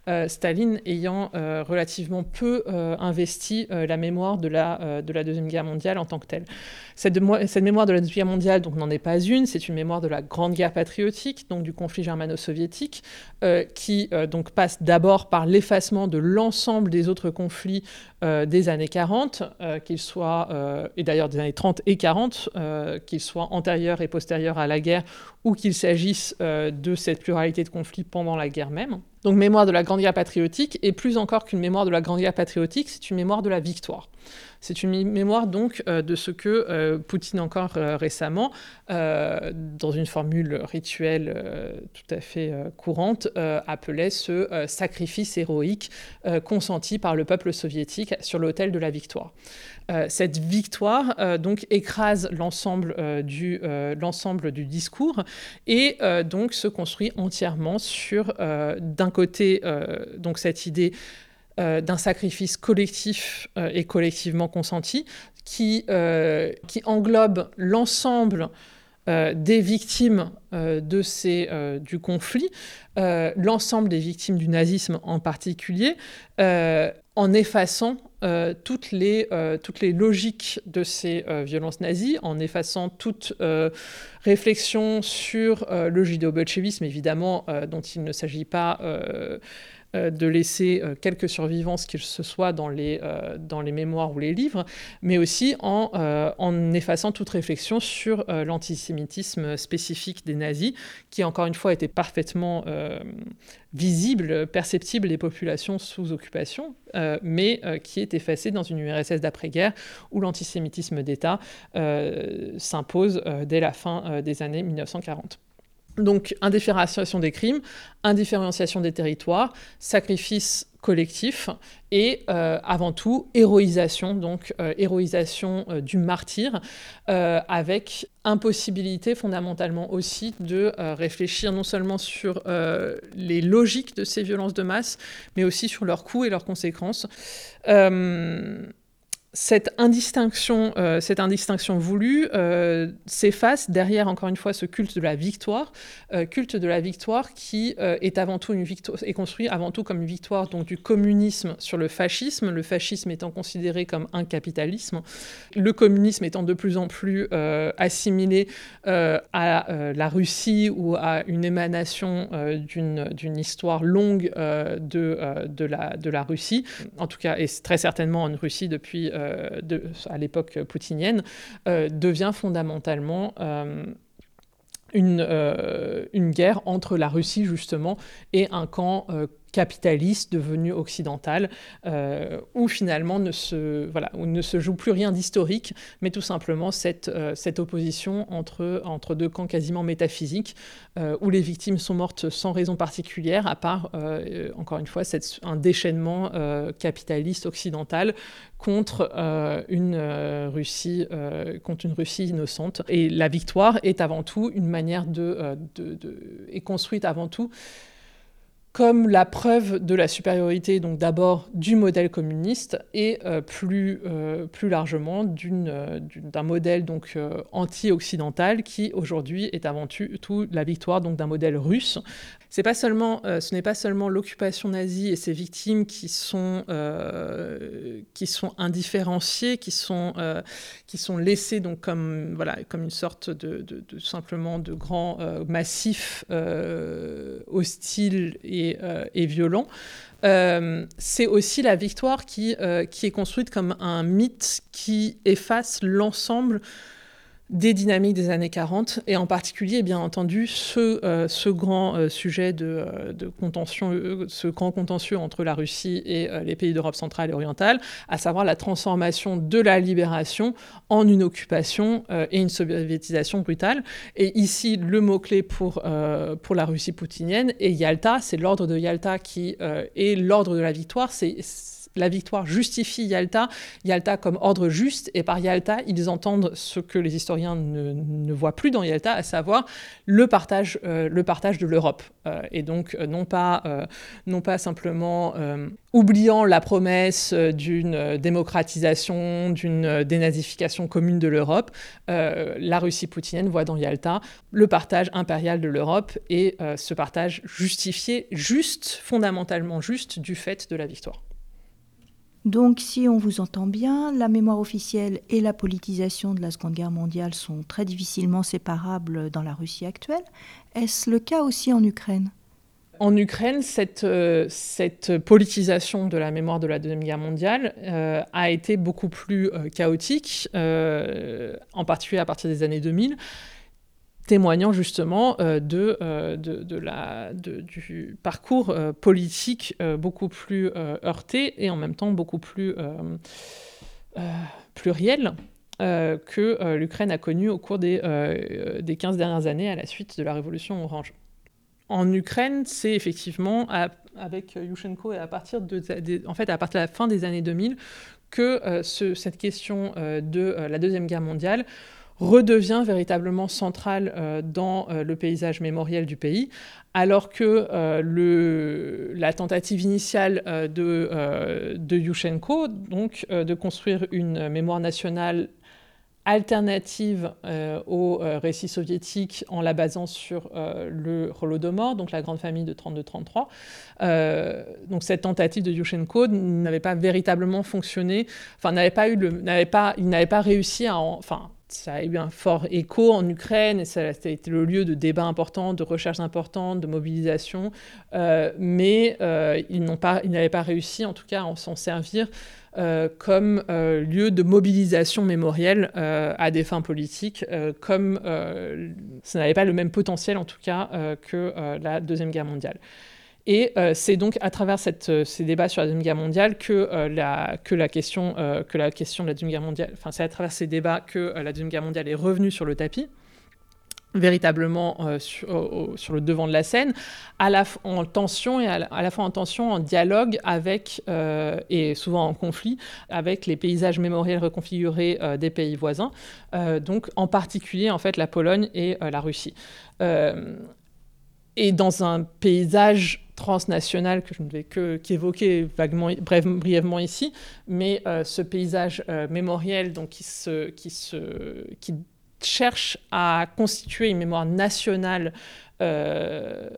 euh, Staline ayant relativement peu investi la mémoire de la, de la Deuxième Guerre mondiale en tant que telle. Cette, mémoire de la Deuxième Guerre mondiale n'en est pas une, c'est une mémoire de la Grande Guerre patriotique, donc du conflit germano-soviétique, qui donc passe d'abord par l'effacement de l'ensemble des autres conflits des années 40, qu'ils soient, et d'ailleurs des années 30 et 40, qu'ils soient antérieurs et à la guerre ou qu'il s'agisse euh, de cette pluralité de conflits pendant la guerre même. Donc mémoire de la Grande Guerre patriotique, et plus encore qu'une mémoire de la Grande Guerre patriotique, c'est une mémoire de la victoire. C'est une mémoire donc euh, de ce que euh, Poutine encore récemment, dans une formule rituelle tout à fait courante, appelait ce sacrifice héroïque consenti par le peuple soviétique sur l'autel de la victoire. cette victoire donc écrase l'ensemble du, l'ensemble du discours et euh, donc se construit entièrement sur, euh, d'un côté, euh, donc cette idée d'un sacrifice collectif et collectivement consenti qui, qui englobe l'ensemble des victimes de ces, du conflit, l'ensemble des victimes du nazisme en particulier, en effaçant euh, toutes, les, euh, toutes les logiques de ces euh, violences nazies, en effaçant toute réflexion sur le judéo-bolchevisme, évidemment, dont il ne s'agit pas de laisser euh, quelques survivances qu'il se soit dans les, euh, dans les mémoires ou les livres, mais aussi en, en effaçant toute réflexion sur l'antisémitisme spécifique des nazis, qui encore une fois était parfaitement visible, perceptible des populations sous occupation, mais qui est effacé dans une URSS d'après-guerre où l'antisémitisme d'État s'impose dès la fin des années 1940. Donc, indifférenciation des crimes, indifférenciation des territoires, sacrifice collectif et euh, avant tout héroïsation, donc euh, héroïsation euh, du martyr, avec impossibilité fondamentalement aussi de réfléchir non seulement sur les logiques de ces violences de masse, mais aussi sur leurs coûts et leurs conséquences cette indistinction, euh, cette indistinction voulue euh, s'efface derrière, encore une fois, ce culte de la victoire, euh, culte de la victoire qui est avant tout une victoire, est construit avant tout comme une victoire donc, du communisme sur le fascisme, le fascisme étant considéré comme un capitalisme, le communisme étant de plus en plus assimilé à la Russie ou à une émanation d'une histoire longue de, la, Russie, en tout cas, et très certainement en Russie depuis de, à l'époque poutinienne, euh, devient fondamentalement euh, une, guerre entre la Russie justement et un camp capitaliste devenu occidental, euh, où finalement ne se, voilà, où ne se joue plus rien d'historique, mais tout simplement cette, euh, cette opposition entre, entre deux camps quasiment métaphysiques, euh, où les victimes sont mortes sans raison particulière, à part, encore une fois, cette, un déchaînement capitaliste occidental contre une Russie contre une Russie innocente. Et la victoire est avant tout une manière de, de, de est construite avant tout comme la preuve de la supériorité, donc d'abord du modèle communiste et euh, plus, euh, plus largement euh, d'un modèle donc anti-occidental qui aujourd'hui est avant tout la victoire donc d'un modèle russe. C'est pas seulement, ce n'est pas seulement l'occupation nazie et ses victimes qui sont, qui sont indifférenciées, qui sont, qui sont laissées donc comme, voilà, comme une sorte de, de, simplement de grand massif hostile et, et violent. c'est aussi la victoire qui, qui est construite comme un mythe qui efface l'ensemble des dynamiques des années 40, et en particulier, bien entendu, ce, euh, ce grand euh, sujet de, euh, de, contention, ce grand contentieux entre la Russie et les pays d'Europe centrale et orientale, à savoir la transformation de la libération en une occupation et une soviétisation brutale. Et ici, le mot-clé pour, pour la Russie poutinienne est Yalta, c'est l'ordre de Yalta qui est l'ordre de la victoire, la victoire justifie Yalta, Yalta comme ordre juste, et par Yalta, ils entendent ce que les historiens ne, voient plus dans Yalta, à savoir le partage, euh, le partage de l'Europe. Euh, et donc, euh, non, pas, non pas simplement oubliant la promesse d'une démocratisation, d'une dénazification commune de l'Europe, la Russie poutinienne voit dans Yalta le partage impérial de l'Europe et ce partage justifié, juste, fondamentalement juste, du fait de la victoire.
Donc si on vous entend bien, la mémoire officielle et la politisation de la Seconde Guerre mondiale sont très difficilement séparables dans la Russie actuelle. Est-ce le cas aussi en Ukraine?
En Ukraine, cette, euh, cette, politisation de la mémoire de la Deuxième Guerre mondiale euh, a été beaucoup plus euh, chaotique, en particulier à partir des années 2000 témoignant justement euh, euh, de, du parcours euh, politique beaucoup plus heurté et en même temps beaucoup plus pluriel que l'Ukraine a connu au cours des, des 15 dernières années à la suite de la révolution orange. En Ukraine, c'est effectivement avec Yushchenko et à partir de, en fait, à partir de la fin des années 2000 que ce, cette question de la Deuxième Guerre mondiale redevient véritablement centrale euh, dans euh, le paysage mémoriel du pays, alors que euh, la tentative initiale de, de Yushchenko, donc de construire une mémoire nationale alternative au récit soviétique en la basant sur le Holodomor, donc la grande famille de 32-33. donc cette tentative de Yushchenko n'avait pas véritablement fonctionné, enfin n'avait pas eu le, n'avait pas, il n'avait pas réussi à, enfin ça a eu un fort écho en Ukraine et ça, a été le lieu de débats importants, de recherches importantes, de mobilisation, euh, mais euh, ils n'avaient pas, réussi en tout cas à s'en servir euh, comme lieu de mobilisation mémorielle à des fins politiques, comme ça n'avait pas le même potentiel en tout cas que la Deuxième Guerre mondiale. Et euh, c'est donc à travers euh, ces débats sur la Deuxième Guerre mondiale que, euh, la, que, la, question, que la question de la Deuxième Guerre mondiale, enfin c'est à travers ces débats que la Deuxième Guerre mondiale est revenue sur le tapis véritablement sur, le devant de la scène, à la, en tension et à la, fois en tension, en dialogue avec, et souvent en conflit, avec les paysages mémoriels reconfigurés des pays voisins, donc en particulier en fait la Pologne et la Russie. et dans un paysage transnational que je ne vais que qu'évoquer vaguement, brièvement ici, mais euh, ce paysage euh, mémoriel donc, qui, se, qui, se, qui cherche à constituer une mémoire nationale euh,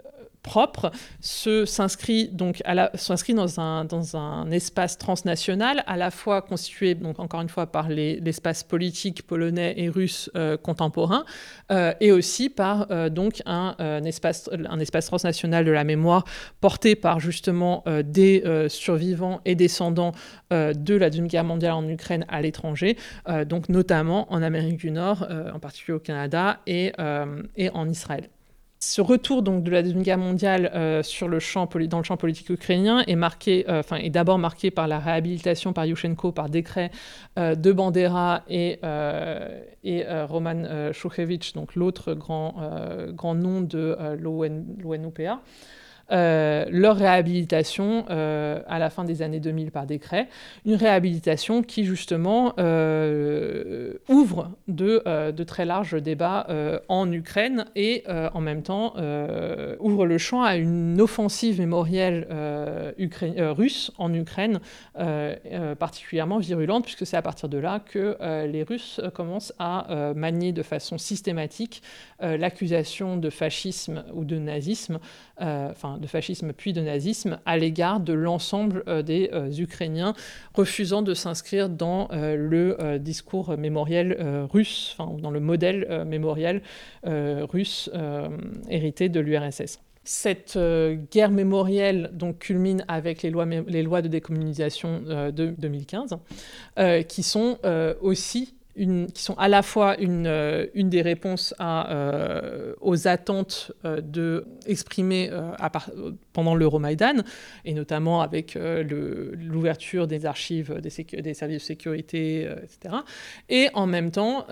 propre s'inscrit donc s'inscrit dans un, dans un espace transnational à la fois constitué donc encore une fois par l'espace politique polonais et russe euh, contemporain euh, et aussi par euh, donc un, espace un espace transnational de la mémoire porté par justement des survivants et descendants de la Deuxième Guerre mondiale en Ukraine à l'étranger donc notamment en Amérique du Nord en particulier au Canada et, et en Israël. Ce retour donc de la Deuxième Guerre mondiale euh, sur le champ dans le champ politique ukrainien est marqué, euh, enfin est d'abord marqué par la réhabilitation par Yushchenko par décret euh, de Bandera et, et Roman Shukhevich, donc l'autre grand, grand nom de l'ONUPA. Euh, leur réhabilitation euh, à la fin des années 2000 par décret. Une réhabilitation qui justement euh, ouvre de, de, très larges débats en Ukraine et en même temps ouvre le champ à une offensive mémorielle russe en Ukraine particulièrement virulente puisque c'est à partir de là que les Russes commencent à manier de façon systématique l'accusation de fascisme ou de nazisme, enfin de fascisme puis de nazisme à l'égard de l'ensemble euh, des euh, Ukrainiens refusant de s'inscrire dans euh, le discours mémoriel russe, enfin, dans le modèle mémoriel russe hérité de l'URSS. Cette guerre mémorielle donc, culmine avec les lois, les lois de décommunisation de 2015, qui sont aussi qui sont à la fois une, euh, des réponses euh, aux attentes euh, de, exprimées à pendant l'Euromaïdan, et notamment avec l'ouverture des archives des, services de sécurité, etc. Et en même temps,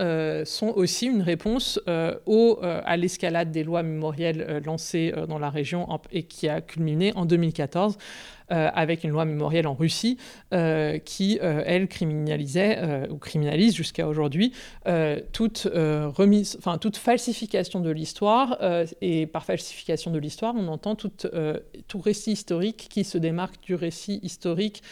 sont aussi une réponse au, à l'escalade des lois mémorielles lancées dans la région et qui a culminé en 2014 euh, avec une loi mémorielle en Russie euh, qui, euh, elle, criminalisait ou criminalise jusqu'à aujourd'hui toute remise, enfin toute falsification de l'histoire. et par falsification de l'histoire, on entend tout, tout récit historique qui se démarque du récit historique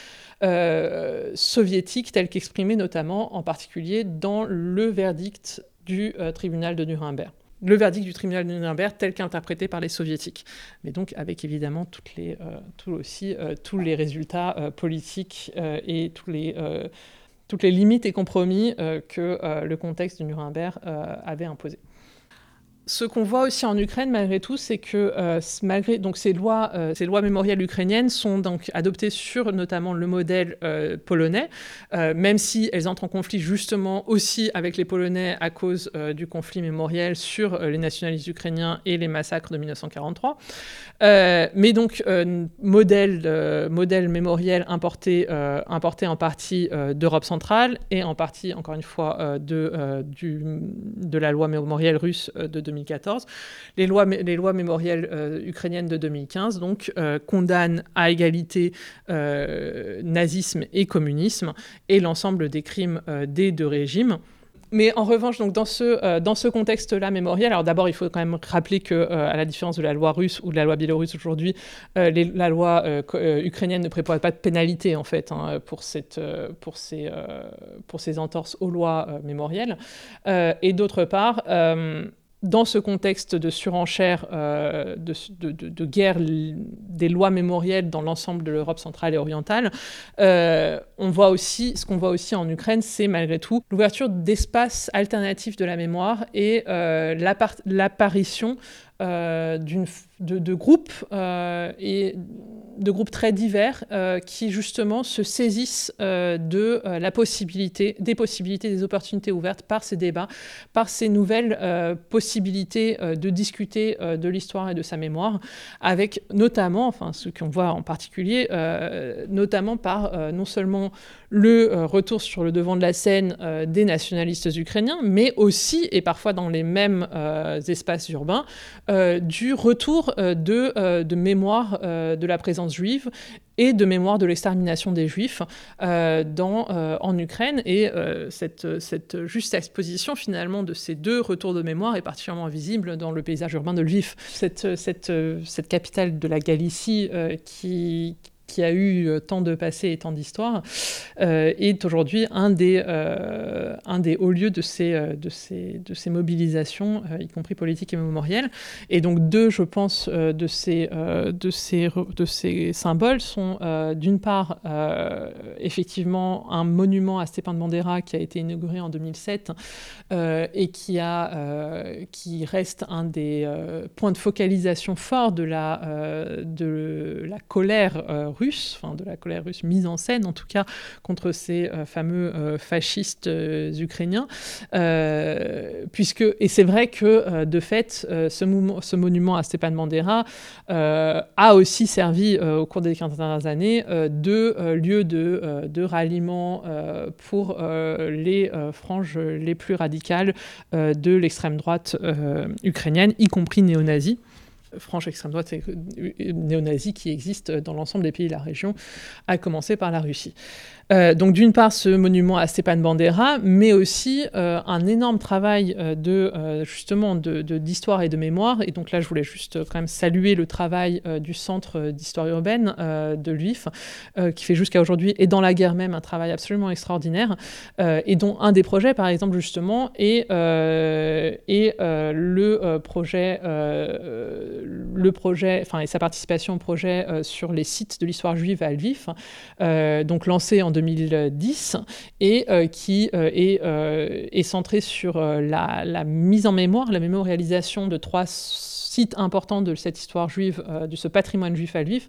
soviétique tel qu'exprimé notamment en particulier dans le verdict du tribunal de Nuremberg. Le verdict du tribunal de Nuremberg tel qu'interprété par les soviétiques, mais donc avec évidemment toutes les, euh, aussi, euh, tous les résultats euh, politiques et toutes les limites et compromis que le contexte de Nuremberg avait imposés ce qu'on voit aussi en Ukraine, malgré tout, c'est que euh, malgré donc ces lois, euh, ces lois mémorielles ukrainiennes sont donc adoptées sur notamment le modèle euh, polonais, même si elles entrent en conflit justement aussi avec les Polonais à cause du conflit mémoriel sur les nationalistes ukrainiens et les massacres de 1943. mais donc modèle, modèle mémoriel importé, importé en partie d'Europe centrale et en partie, encore une fois, de, de la loi mémorielle russe de 2014. Les lois, les lois mémorielles euh, ukrainiennes de 2015 donc, euh, condamnent à égalité euh, nazisme et communisme et l'ensemble des crimes des deux régimes. Mais en revanche, donc dans ce, dans ce contexte-là mémoriel, alors d'abord, il faut quand même rappeler que, à la différence de la loi russe ou de la loi biélorusse aujourd'hui, la loi ukrainienne ne prévoit pas de pénalité en fait hein, pour, cette, pour, ces, pour ces entorses aux lois mémorielles. et d'autre part, dans ce contexte de surenchère, euh, de, guerre des lois mémorielles dans l'ensemble de l'Europe centrale et orientale, euh, on voit aussi, ce qu'on voit aussi en Ukraine, c'est malgré tout l'ouverture d'espaces alternatifs de la mémoire et euh, l'apparition euh, de, groupes euh, et de groupes très divers euh, qui justement se saisissent de la possibilité, des possibilités, des opportunités ouvertes par ces débats, par ces nouvelles possibilités de discuter de l'histoire et de sa mémoire, avec notamment, enfin ce qu'on voit en particulier, notamment par non seulement le retour sur le devant de la scène des nationalistes ukrainiens, mais aussi, et parfois dans les mêmes espaces urbains, euh, du retour euh, de, euh, mémoire de la présence juive et de mémoire de l'extermination des juifs en Ukraine. Et cette, juste exposition finalement de ces deux retours de mémoire est particulièrement visible dans le paysage urbain de Lviv. Cette capitale de la Galicie qui qui a eu euh, tant de passé et tant d'histoire, euh, est aujourd'hui un, des, euh, un des hauts lieux de ces, de ces, de ces mobilisations, y compris politiques et mémorielles. Et donc deux, je pense, de, ces, de, ces, de ces symboles sont d'une part effectivement un monument à Stepan Bandera qui a été inauguré en 2007 et qui, a, qui reste un des points de focalisation forts de la, de la colère russe, enfin de la colère russe mise en scène en tout cas contre ces euh, fameux euh, fascistes euh, ukrainiens, puisque et c'est vrai que de fait ce, monument à Stepan Bandera a aussi servi au cours des 15 dernières années de lieu de, de ralliement pour les franges les plus radicales de l'extrême droite ukrainienne, y compris néo-nazis franche extrême droite néo-nazie qui existe dans l'ensemble des pays de la région, à commencer par la Russie. Euh, donc d'une part ce monument à Stepan Bandera, mais aussi euh, un énorme travail euh, de justement d'histoire et de mémoire. Et donc là, je voulais juste quand même saluer le travail du Centre d'histoire urbaine de Lviv, qui fait jusqu'à aujourd'hui et dans la guerre même un travail absolument extraordinaire, et dont un des projets, par exemple justement, est, est le projet, le projet, enfin et sa participation au projet sur les sites de l'histoire juive à Lviv, donc lancé en 2010 et euh, qui euh, est, euh, est, centré sur la, mise en mémoire, la mémorialisation de trois sites importants de cette histoire juive, de ce patrimoine juif à Lviv.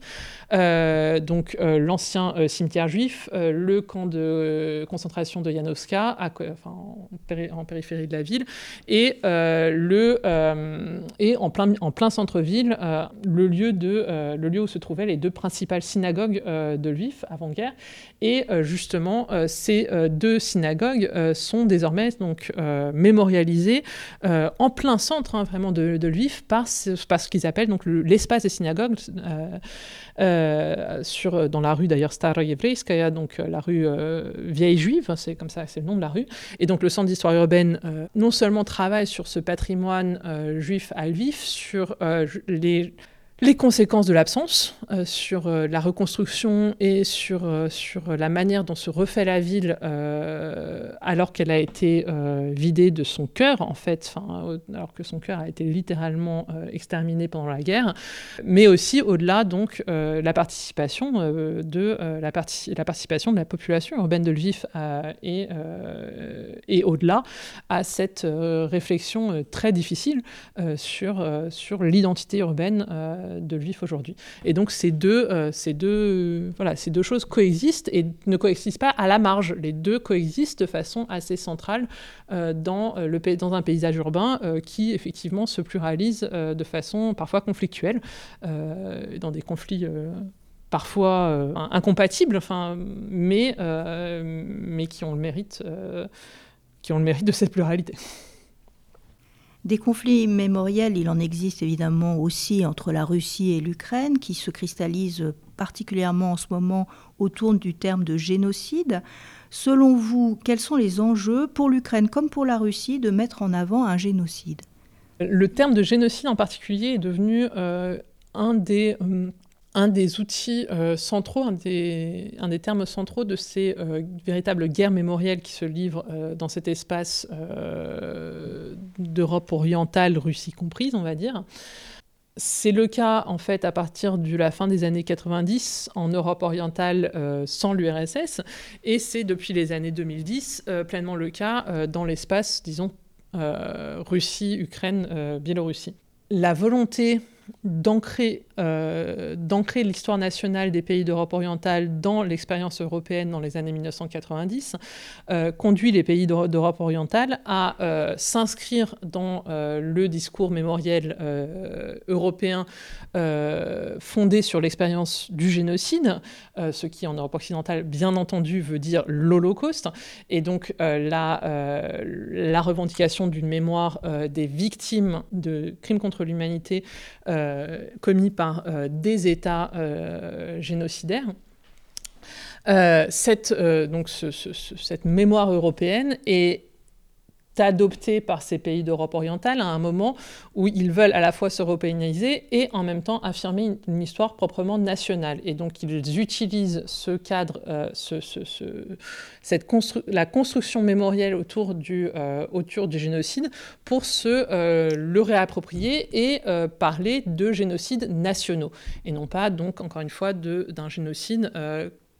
donc l'ancien cimetière juif, le camp de concentration de Janowska, en, périphérie de la ville, et, le, et en plein, en plein centre-ville, le, lieu le lieu où se trouvaient les deux principales synagogues de Lviv avant-guerre. Et justement, ces deux synagogues sont désormais donc, mémorialisées en plein centre hein, vraiment de, de Lviv par, par ce qu'ils appellent donc l'espace des synagogues euh, euh, sur, dans la rue d'ailleurs Staroyevreiskaya, donc euh, la rue vieille juive, hein, c'est comme ça, c'est le nom de la rue. Et donc le centre d'histoire urbaine non seulement travaille sur ce patrimoine juif à Lviv, sur les les conséquences de l'absence euh, sur euh, la reconstruction et sur, euh, sur la manière dont se refait la ville alors qu'elle a été vidée de son cœur, en fait, alors que son cœur a été littéralement exterminé pendant la guerre, mais aussi au-delà, donc, la participation de la, population urbaine de Lviv et, et au-delà à cette réflexion très difficile sur l'identité urbaine de juifs aujourd'hui. Et donc ces deux, euh, ces, deux, voilà, ces deux choses coexistent et ne coexistent pas à la marge. Les deux coexistent de façon assez centrale euh, dans, euh, le, dans un paysage urbain qui effectivement se pluralise de façon parfois conflictuelle, dans des conflits parfois incompatibles, enfin, mais, mais qui ont le mérite, qui ont le mérite de cette pluralité.
Des conflits mémoriels, il en existe évidemment aussi entre la Russie et l'Ukraine, qui se cristallisent particulièrement en ce moment autour du terme de génocide. Selon vous, quels sont les enjeux pour l'Ukraine comme pour la Russie de mettre en avant un génocide?
Le terme de génocide en particulier est devenu euh, un des euh, un des outils euh, centraux, un des, termes centraux de ces euh, véritables guerres mémorielles qui se livrent euh, dans cet espace d'Europe orientale, Russie comprise, on va dire. C'est le cas en fait à partir de la fin des années 90 en Europe orientale sans l'URSS et c'est depuis les années 2010 pleinement le cas dans l'espace, disons, Russie, Ukraine, Biélorussie. La volonté euh, d'ancrer l'histoire nationale des pays d'Europe orientale dans l'expérience européenne dans les années 1990 euh, conduit les pays d'Europe orientale à euh, s'inscrire dans le discours mémoriel européen fondé sur l'expérience du génocide, ce qui en Europe occidentale bien entendu veut dire l'Holocauste, et donc la, la revendication d'une mémoire des victimes de crimes contre l'humanité commis par euh, des États euh, génocidaires. cette, donc cette mémoire européenne est adopté par ces pays d'Europe orientale à un moment où ils veulent à la fois s'européaniser et en même temps affirmer une, histoire proprement nationale. Et donc ils utilisent ce cadre, euh, ce, cette la construction mémorielle autour du, euh, autour du génocide pour se euh, le réapproprier et parler de génocides nationaux. Et non pas donc encore une fois d'un génocide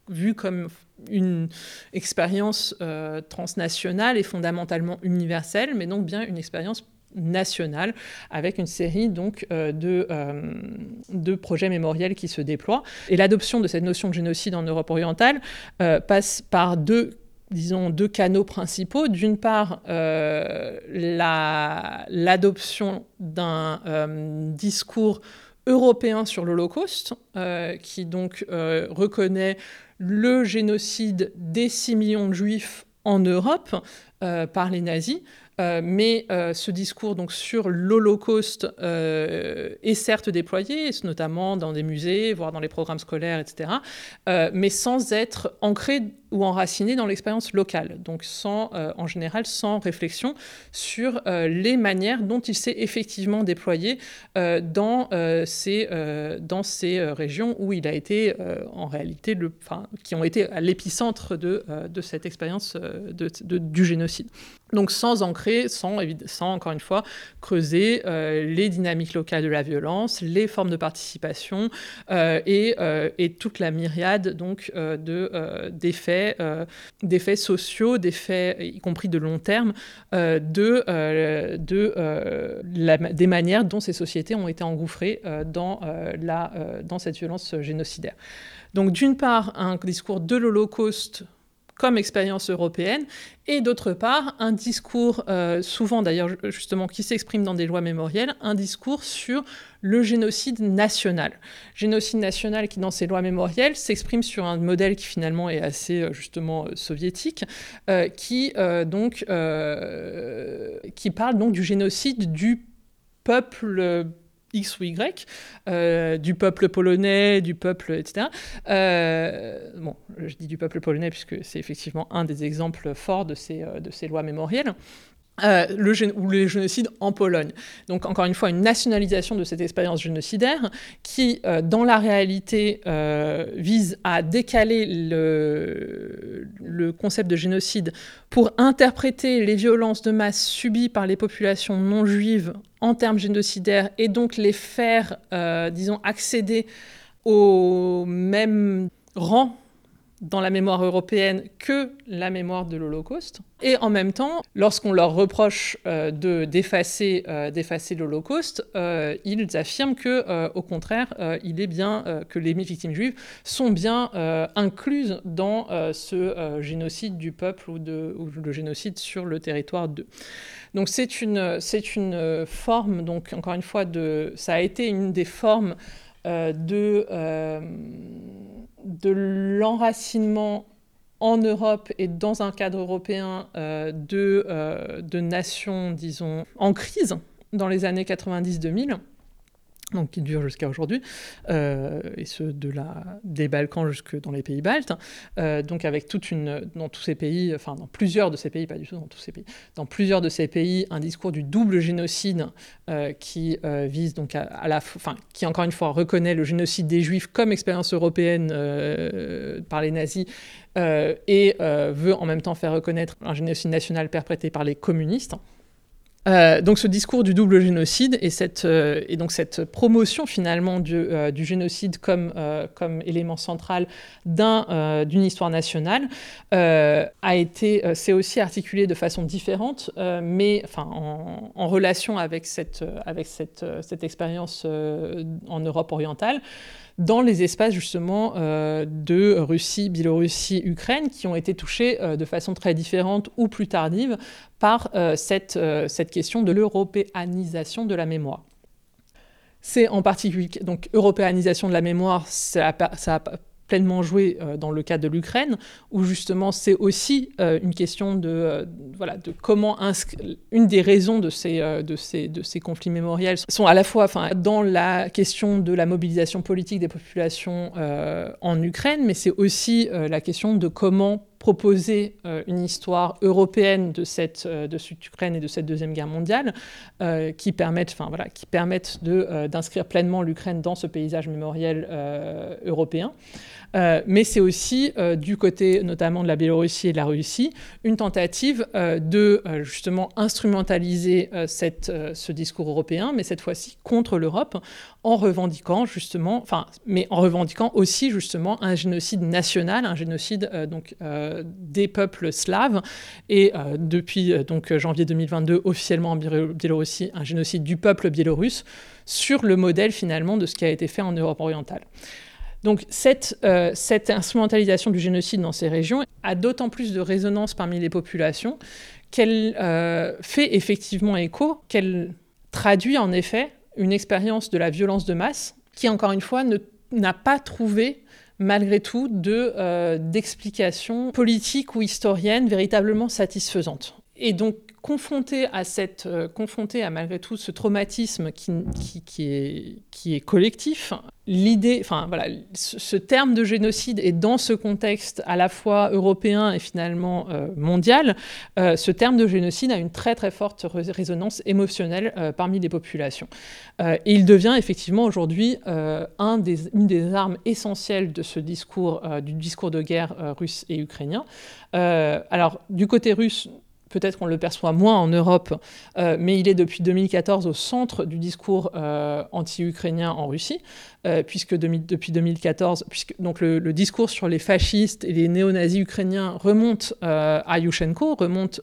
vu comme une expérience euh, transnationale et fondamentalement universelle, mais donc bien une expérience nationale avec une série donc euh, de, euh, de, projets mémoriels qui se déploient. Et l'adoption de cette notion de génocide en Europe orientale passe par deux disons, deux canaux principaux. D'une part, l'adoption d'un discours européen sur l'Holocauste, qui donc reconnaît le génocide des 6 millions de juifs en Europe euh, par les nazis. Euh, mais euh, ce discours donc, sur l'Holocauste est certes déployé, notamment dans des musées, voire dans les programmes scolaires, etc., mais sans être ancré ou enraciné dans l'expérience locale, donc sans, euh, en général sans réflexion sur euh, les manières dont il s'est effectivement déployé euh, dans, ces, dans ces régions où il a été en réalité, qui ont été à l'épicentre de, de cette expérience de, du génocide. Donc sans ancrer, sans, encore une fois creuser euh, les dynamiques locales de la violence, les formes de participation euh, et, euh, et, toute la myriade donc de d'effets, sociaux, d'effets y compris de long terme, de, des manières dont ces sociétés ont été engouffrées dans cette violence génocidaire. Donc d'une part un discours de l'Holocauste comme expérience européenne, et d'autre part, un discours, euh, souvent d'ailleurs justement, qui s'exprime dans des lois mémorielles, un discours sur le génocide national. Génocide national qui, dans ces lois mémorielles, s'exprime sur un modèle qui finalement est assez euh, justement euh, soviétique, qui, donc, qui parle donc du génocide du peuple X ou Y, euh, du peuple polonais, du peuple, etc. Euh, bon, je dis du peuple polonais puisque c'est effectivement un des exemples forts de ces, euh, de ces lois mémorielles. Le ou le génocide en Pologne. Donc encore une fois, une nationalisation de cette expérience génocidaire qui, dans la réalité, vise à décaler le, le, concept de génocide pour interpréter les violences de masse subies par les populations non juives en termes génocidaires et donc les faire, disons, accéder au même rang dans la mémoire européenne que la mémoire de l'Holocauste. Et en même temps, lorsqu'on leur reproche euh, de d'effacer euh, l'Holocauste, euh, ils affirment que, au contraire, il est bien que les victimes juives sont bien incluses dans ce génocide du peuple ou, ou le génocide sur le territoire de. Donc c'est une c'est une forme donc encore une fois de ça a été une des formes de de l'enracinement en Europe et dans un cadre européen euh, de, euh, de nations, disons, en crise dans les années 90-2000 donc qui dure jusqu'à aujourd'hui, euh, et ce de la, des Balkans jusque dans les pays baltes, euh, donc avec toute une, dans tous ces pays, enfin dans plusieurs de ces pays, pas du tout dans tous ces pays, dans plusieurs de ces pays, un discours du double génocide euh, qui vise donc à, la, enfin qui encore une fois reconnaît le génocide des Juifs comme expérience européenne par les nazis et veut en même temps faire reconnaître un génocide national perpétré par les communistes. Euh, donc ce discours du double génocide et, cette, euh, donc cette promotion finalement du, euh, génocide comme, élément central d'une histoire nationale a été, c'est aussi articulé de façon différente, mais en, relation avec cette expérience en Europe orientale dans les espaces justement euh, de Russie, Biélorussie, Ukraine, qui ont été touchés euh, de façon très différente ou plus tardive par euh, cette, question de l'européanisation de la mémoire. C'est en particulier, donc, européanisation de la mémoire, ça ça pleinement joué euh, dans le cas de l'Ukraine, où justement c'est aussi euh, une question de, euh, voilà, de comment une des raisons de ces, de, ces, de ces conflits mémoriels sont à la fois dans la question de la mobilisation politique des populations en Ukraine, mais c'est aussi la question de comment proposer une histoire européenne de cette, de cette Ukraine et de cette Deuxième Guerre mondiale qui permettent, enfin, voilà, qui permettent d'inscrire pleinement l'Ukraine dans ce paysage mémoriel européen. Euh, mais c'est aussi, euh, du côté notamment de la Biélorussie et de la Russie, une tentative euh, de justement instrumentaliser ce discours européen, mais cette fois-ci contre l'Europe, en revendiquant justement, enfin, mais en revendiquant aussi justement un génocide national, un génocide donc des peuples slaves, et depuis donc janvier 2022 officiellement en Biélorussie, un génocide du peuple biélorusse sur le modèle finalement de ce qui a été fait en Europe orientale. Donc euh, cette, instrumentalisation du génocide dans ces régions a d'autant plus de résonance parmi les populations qu'elle euh, fait effectivement écho, qu'elle traduit en effet une expérience de la violence de masse qui, encore une fois, n'a pas trouvé malgré tout euh, d'explication politique ou historienne véritablement satisfaisante. Et donc confronté à cette, euh, confronté à malgré tout ce traumatisme qui, qui, est, qui est collectif, l'idée, enfin voilà, ce, terme de génocide est dans ce contexte à la fois européen et finalement euh, mondial, euh, ce terme de génocide a une très très forte résonance émotionnelle parmi les populations. et il devient effectivement aujourd'hui une des armes essentielles de ce discours, du discours de guerre russe et ukrainien. alors du côté russe, peut-être qu'on le perçoit moins en Europe, euh, mais il est depuis 2014 au centre du discours euh, anti-ukrainien en Russie, euh, puisque depuis 2014, puisque donc le, discours sur les fascistes et les néo-nazis ukrainiens remonte à Yushchenko, remonte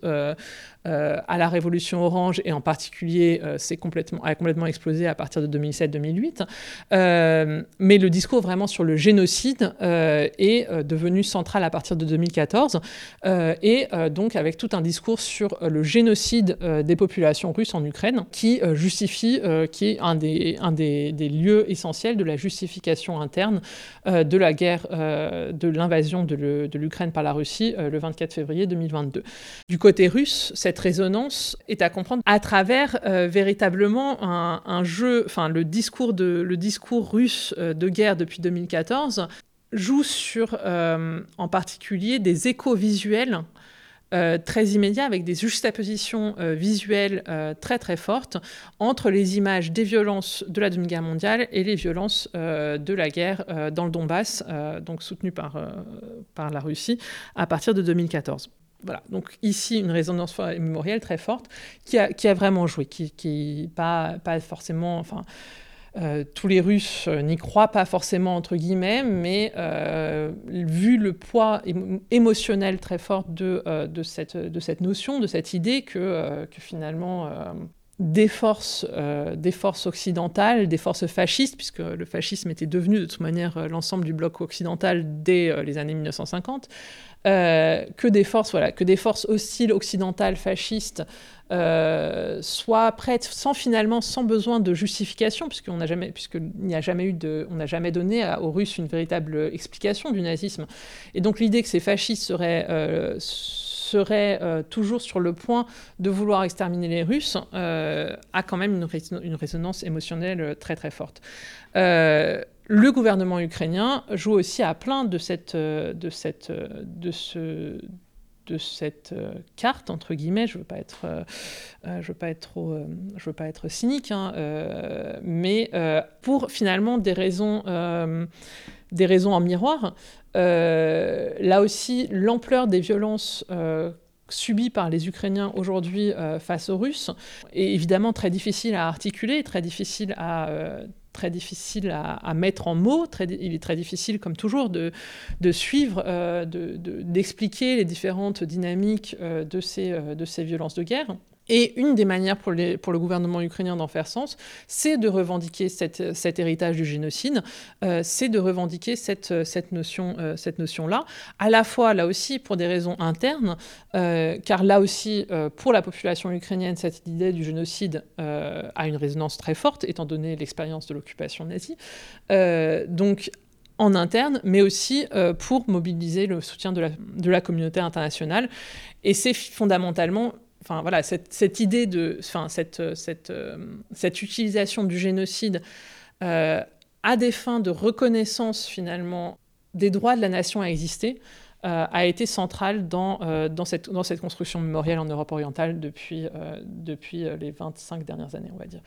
euh, à la révolution orange et en particulier euh, complètement, a complètement explosé à partir de 2007-2008. Euh, mais le discours vraiment sur le génocide est devenu central à partir de 2014 et donc avec tout un discours sur le génocide des populations russes en Ukraine qui justifie, qui est un, des, un des, lieux essentiels de la justification interne de la guerre, de l'invasion de l'Ukraine par la Russie le 24 février 2022. Du côté russe, cette cette résonance est à comprendre à travers euh, véritablement un, jeu, enfin le discours, de, le discours russe euh, de guerre depuis 2014 joue sur euh, en particulier des échos visuels très immédiats avec des juxtapositions visuelles très très fortes entre les images des violences de la Deuxième Guerre mondiale et les violences de la guerre dans le Donbass, donc soutenues par, par la Russie à partir de 2014 voilà, donc ici une résonance mémorielle très forte qui a, vraiment joué, qui, qui pas, forcément, enfin, euh, tous les Russes euh, n'y croient pas forcément entre guillemets, mais euh, vu le poids émotionnel très fort de, cette, notion, de cette idée que, que finalement des forces, des forces occidentales, des forces fascistes, puisque le fascisme était devenu de toute manière l'ensemble du bloc occidental dès les années 1950, euh, que des forces, voilà, que des forces hostiles occidentales fascistes euh, soient prêtes sans finalement, sans besoin de justification, puisqu'on n'a jamais, puisqu'il n'y a jamais eu de, on n'a jamais donné aux Russes une véritable explication du nazisme. Et donc l'idée que ces fascistes seraient euh, toujours sur le point de vouloir exterminer les Russes a quand même une, une, résonance émotionnelle très très forte le gouvernement ukrainien joue aussi à plein de cette, euh, de cette, euh, de ce, de cette euh, carte entre guillemets. Je veux je veux pas être trop, je veux pas être cynique, hein, mais pour finalement des raisons, des raisons en miroir. là aussi, l'ampleur des violences subies par les Ukrainiens aujourd'hui face aux Russes est évidemment très difficile à articuler, très difficile à très difficile à, mettre en mots. Il est très difficile, comme toujours, de, suivre, euh, d'expliquer les différentes dynamiques euh, euh, de ces violences de guerre. Et une des manières pour, le gouvernement ukrainien d'en faire sens, c'est de revendiquer cet héritage du génocide, euh, c'est de revendiquer cette, notion, euh, cette notion-là, à la fois là aussi pour des raisons internes, euh, car là aussi pour la population ukrainienne, cette idée du génocide a une résonance très forte, étant donné l'expérience de l'occupation nazie. donc en interne, mais aussi pour mobiliser le soutien de la communauté internationale. Et c'est fondamentalement enfin voilà, cette, idée de, enfin cette, cette, euh, cette utilisation du génocide euh, à des fins de reconnaissance finalement des droits de la nation à exister euh, a été centrale dans, dans, cette, dans cette construction mémorielle en Europe orientale depuis, depuis les 25 dernières années, on va dire.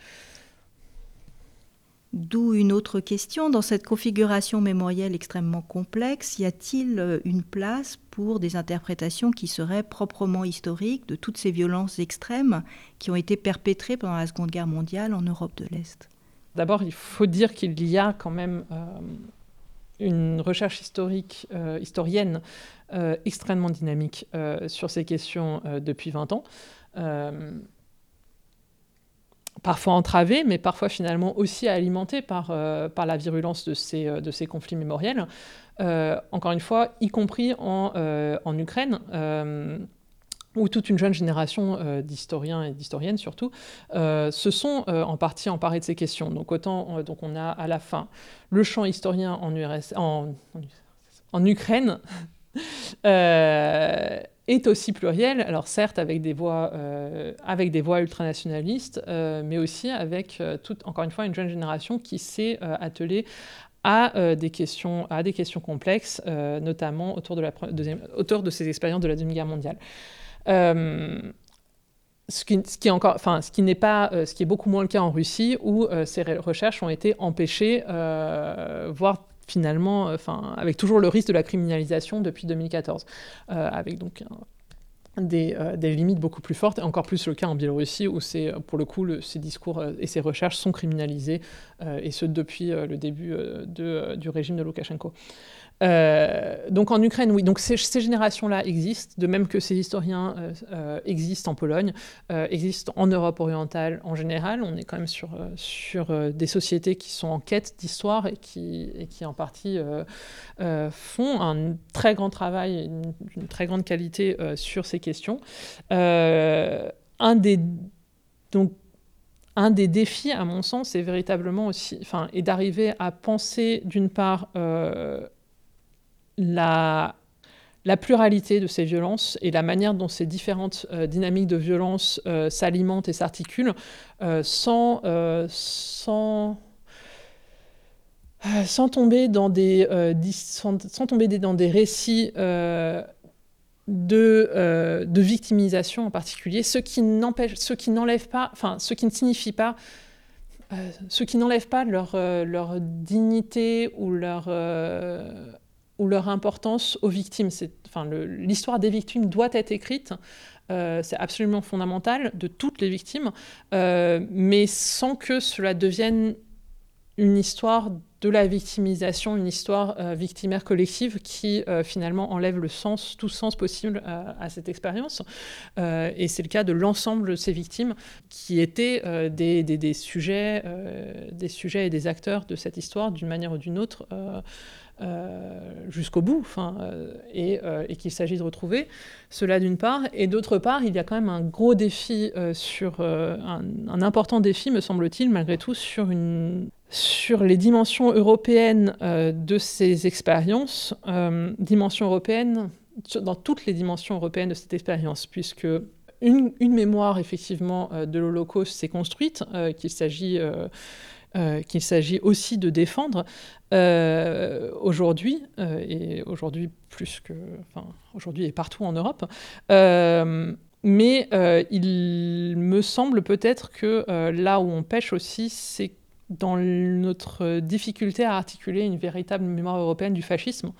D'où une autre question. Dans cette configuration mémorielle extrêmement complexe, y a-t-il euh, une place pour des interprétations qui seraient proprement historiques de toutes ces violences extrêmes qui ont été perpétrées pendant la Seconde Guerre mondiale en Europe de l'Est?
D'abord, il faut dire qu'il y a quand même euh, une recherche historique, euh, historienne extrêmement dynamique sur ces questions depuis 20 ans parfois entravée, mais parfois finalement aussi alimentée par, euh, par la virulence de ces, euh, de ces conflits mémoriels. Euh, encore une fois, y compris en, en Ukraine, où toute une jeune génération d'historiens et d'historiennes surtout se sont en partie emparés de ces questions. Donc autant donc on a à la fin le champ historien en, en, en Ukraine est aussi pluriel, alors certes avec des voix, euh, avec des voix ultranationalistes, euh, mais aussi avec, euh, encore une fois, une jeune génération qui s'est attelée à, des questions, à des questions complexes, notamment autour de, la deuxième, autour de ces expériences de la Deuxième Guerre mondiale. Ce qui, est encore, enfin, ce qui n'est pas, ce qui est beaucoup moins le cas en Russie, où ces recherches ont été empêchées, voire finalement, euh, enfin, avec toujours le risque de la criminalisation depuis 2014, euh, avec donc des, limites beaucoup plus fortes, et encore plus le cas en Biélorussie, où c'est, pour le coup, ces discours et ces recherches sont criminalisés, et ce depuis le début du régime de Loukachenko. Euh, donc en Ukraine, oui. Donc ces, générations-là existent, de même que ces historiens euh, euh, existent en Pologne, existent en Europe orientale en général. On est quand même sur, sur des sociétés qui sont en quête d'histoire et qui, et qui en partie font un très grand travail, une, très grande qualité sur ces questions. un des donc un des défis, à mon sens, c'est véritablement aussi, enfin, est d'arriver à penser d'une part la, pluralité de ces violences et la manière dont ces différentes euh, dynamiques de violence euh, s'alimentent et s'articulent euh, sans, sans, sans, tomber dans des, sans, tomber dans des récits de, de, victimisation en particulier, ce qui qui n'enlève pas, enfin, qui ne pas qui pas leur, leur, dignité ou leur, ou leur importance aux victimes. Enfin, l'histoire des victimes doit être écrite. Euh, c'est absolument fondamental de toutes les victimes, euh, mais sans que cela devienne une histoire de la victimisation, une histoire euh, victimaire collective qui finalement enlève le sens, tout sens possible à cette expérience. et c'est le cas de l'ensemble de ces victimes qui étaient des, des, sujets, des sujets et des acteurs de cette histoire d'une manière ou d'une autre. Euh, jusqu'au bout, euh, et, euh, et qu'il s'agit de retrouver cela d'une part, et d'autre part, il y a quand même un gros défi sur un, important défi, me semble-t-il, malgré tout, sur une sur les dimensions européennes de ces expériences, dimension européenne dans toutes les dimensions européennes de cette expérience, puisque une mémoire effectivement de l'Holocauste s'est construite, qu'il s'agit euh, qu'il s'agit aussi de défendre euh, aujourd'hui, euh, et aujourd'hui plus que. Enfin, aujourd'hui et partout en Europe. mais il me semble peut-être que là où on pêche aussi, c'est dans notre difficulté à articuler une véritable mémoire européenne du fascisme,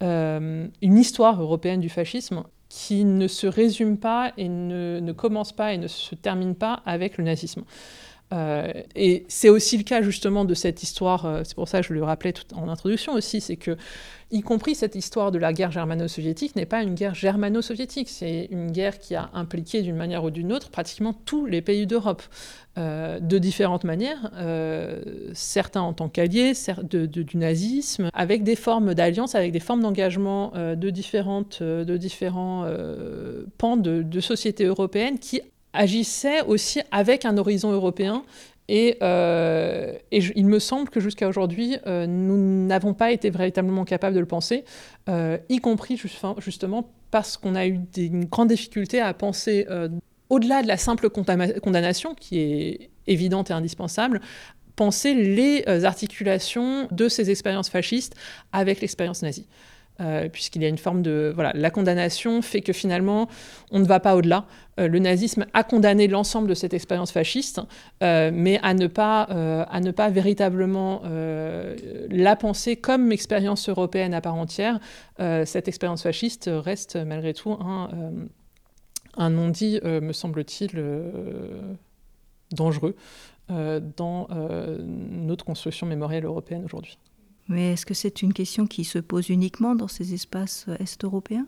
une histoire européenne du fascisme qui ne se résume pas et ne, ne, commence pas et ne se termine pas avec le nazisme. Euh, et c'est aussi le cas justement de cette histoire, euh, c'est pour ça que je le rappelais en introduction aussi, c'est que, y compris cette histoire de la guerre germano-soviétique n'est pas une guerre germano-soviétique, c'est une guerre qui a impliqué d'une manière ou d'une autre pratiquement tous les pays d'Europe, euh, de différentes manières, certains en tant qu'alliés du nazisme, avec des formes d'alliance, avec des formes d'engagement de, différentes, de différents pans de, de sociétés européennes qui agissait aussi avec un horizon européen. Et, euh, il me semble que jusqu'à aujourd'hui, euh, nous n'avons pas été véritablement capables de le penser, euh, y compris justement parce qu'on a eu des, une grande difficulté à penser au-delà de la simple condamnation, qui est évidente et indispensable, penser les articulations de ces expériences fascistes avec l'expérience nazie. Euh, puisqu'il y a une forme de... Voilà, la condamnation fait que finalement, on ne va pas au-delà. Euh, le nazisme a condamné l'ensemble de cette expérience fasciste, euh, mais à ne, pas, véritablement la penser comme expérience européenne à part entière. cette expérience fasciste reste malgré tout un, un non-dit, me semble-t-il, dangereux dans notre construction mémorielle européenne aujourd'hui.
Mais est-ce que c'est une question qui se pose uniquement dans ces espaces euh, est-européens?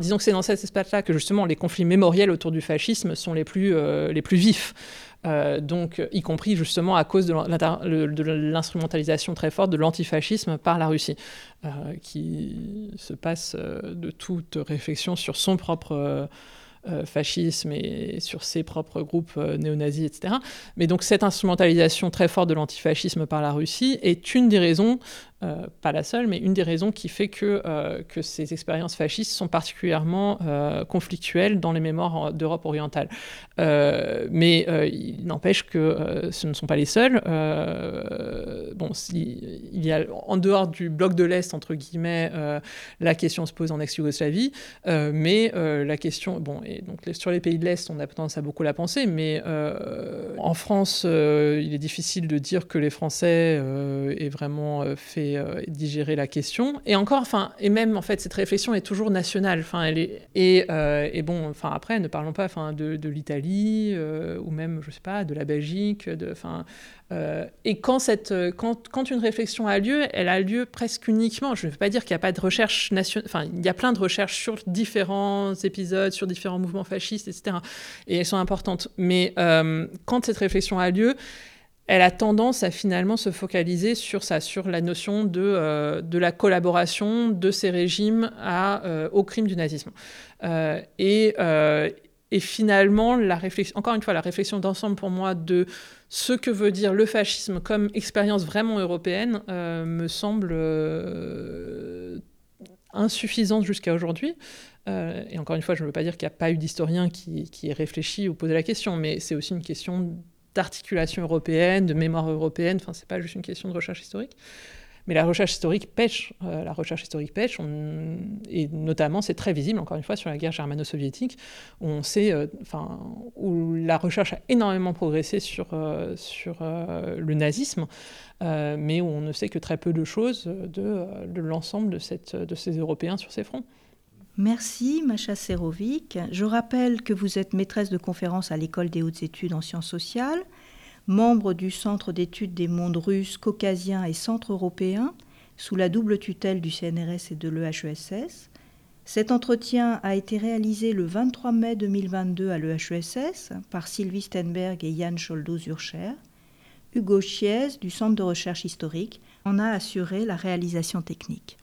Disons que c'est dans cet espace-là que justement les conflits mémoriels autour du fascisme sont les plus, euh, les plus vifs. Euh, donc, y compris justement à cause de l'instrumentalisation très forte de l'antifascisme par la Russie, qui se passe de toute réflexion sur son propre fascisme et sur ses propres groupes euh, néo-nazis, etc. Mais donc cette instrumentalisation très forte de l'antifascisme par la Russie est une des raisons euh, pas la seule, mais une des raisons qui fait que, euh, que ces expériences fascistes sont particulièrement euh, conflictuelles dans les mémoires d'Europe orientale. mais il n'empêche que ce ne sont pas les seuls. bon, il y a en dehors du bloc de l'Est, entre guillemets, la question se pose en ex-Yougoslavie, mais la question, bon, et donc sur les pays de l'Est, on a tendance à beaucoup la penser, mais en France, il est difficile de dire que les Français aient vraiment fait euh, digérer la question. Et encore, enfin, et même en fait, cette réflexion est toujours nationale. Enfin, elle est et, euh, bon, enfin après, ne parlons pas, enfin, de, l'Italie ou même, je sais pas, de la Belgique, enfin. et quand, cette, quand, quand, une réflexion a lieu, elle a lieu presque uniquement. Je ne veux pas dire qu'il n'y a pas de recherche nationale. Enfin, il y a plein de recherches sur différents épisodes, sur différents mouvements fascistes, etc. Et elles sont importantes. Mais quand cette réflexion a lieu, elle a tendance à finalement se focaliser sur ça, sur la notion de, euh, de la collaboration de ces régimes à, euh, au crime du nazisme. Euh, et, et, finalement, la réflexion, encore une fois, la réflexion d'ensemble pour moi de ce que veut dire le fascisme comme expérience vraiment européenne me semble insuffisante jusqu'à aujourd'hui. et encore une fois, je ne veux pas dire qu'il n'y a pas eu d'historien qui, qui ait réfléchi ou posé la question, mais c'est aussi une question d'articulation européenne, de mémoire européenne. Enfin, c'est pas juste une question de recherche historique. Mais la recherche historique pêche. Euh, la recherche historique pêche. Et notamment, c'est très visible, encore une fois, sur la guerre germano-soviétique, où on sait, euh, enfin, où la recherche a énormément progressé sur, euh, sur le nazisme, mais où on ne sait que très peu de choses de, l'ensemble de ces Européens sur ces fronts.
Merci, Macha Serovic. Je rappelle que vous êtes maîtresse de conférence à l'École des hautes études en sciences sociales, membre du Centre d'études des mondes russes, caucasiens et centre européens, sous la double tutelle du CNRS et de l'EHESS. Cet entretien a été réalisé le 23 mai 2022 à l'EHESS par Sylvie Stenberg et Yann Scholdo-Zurcher. Hugo Chiez, du Centre de recherche historique, en a assuré la réalisation technique.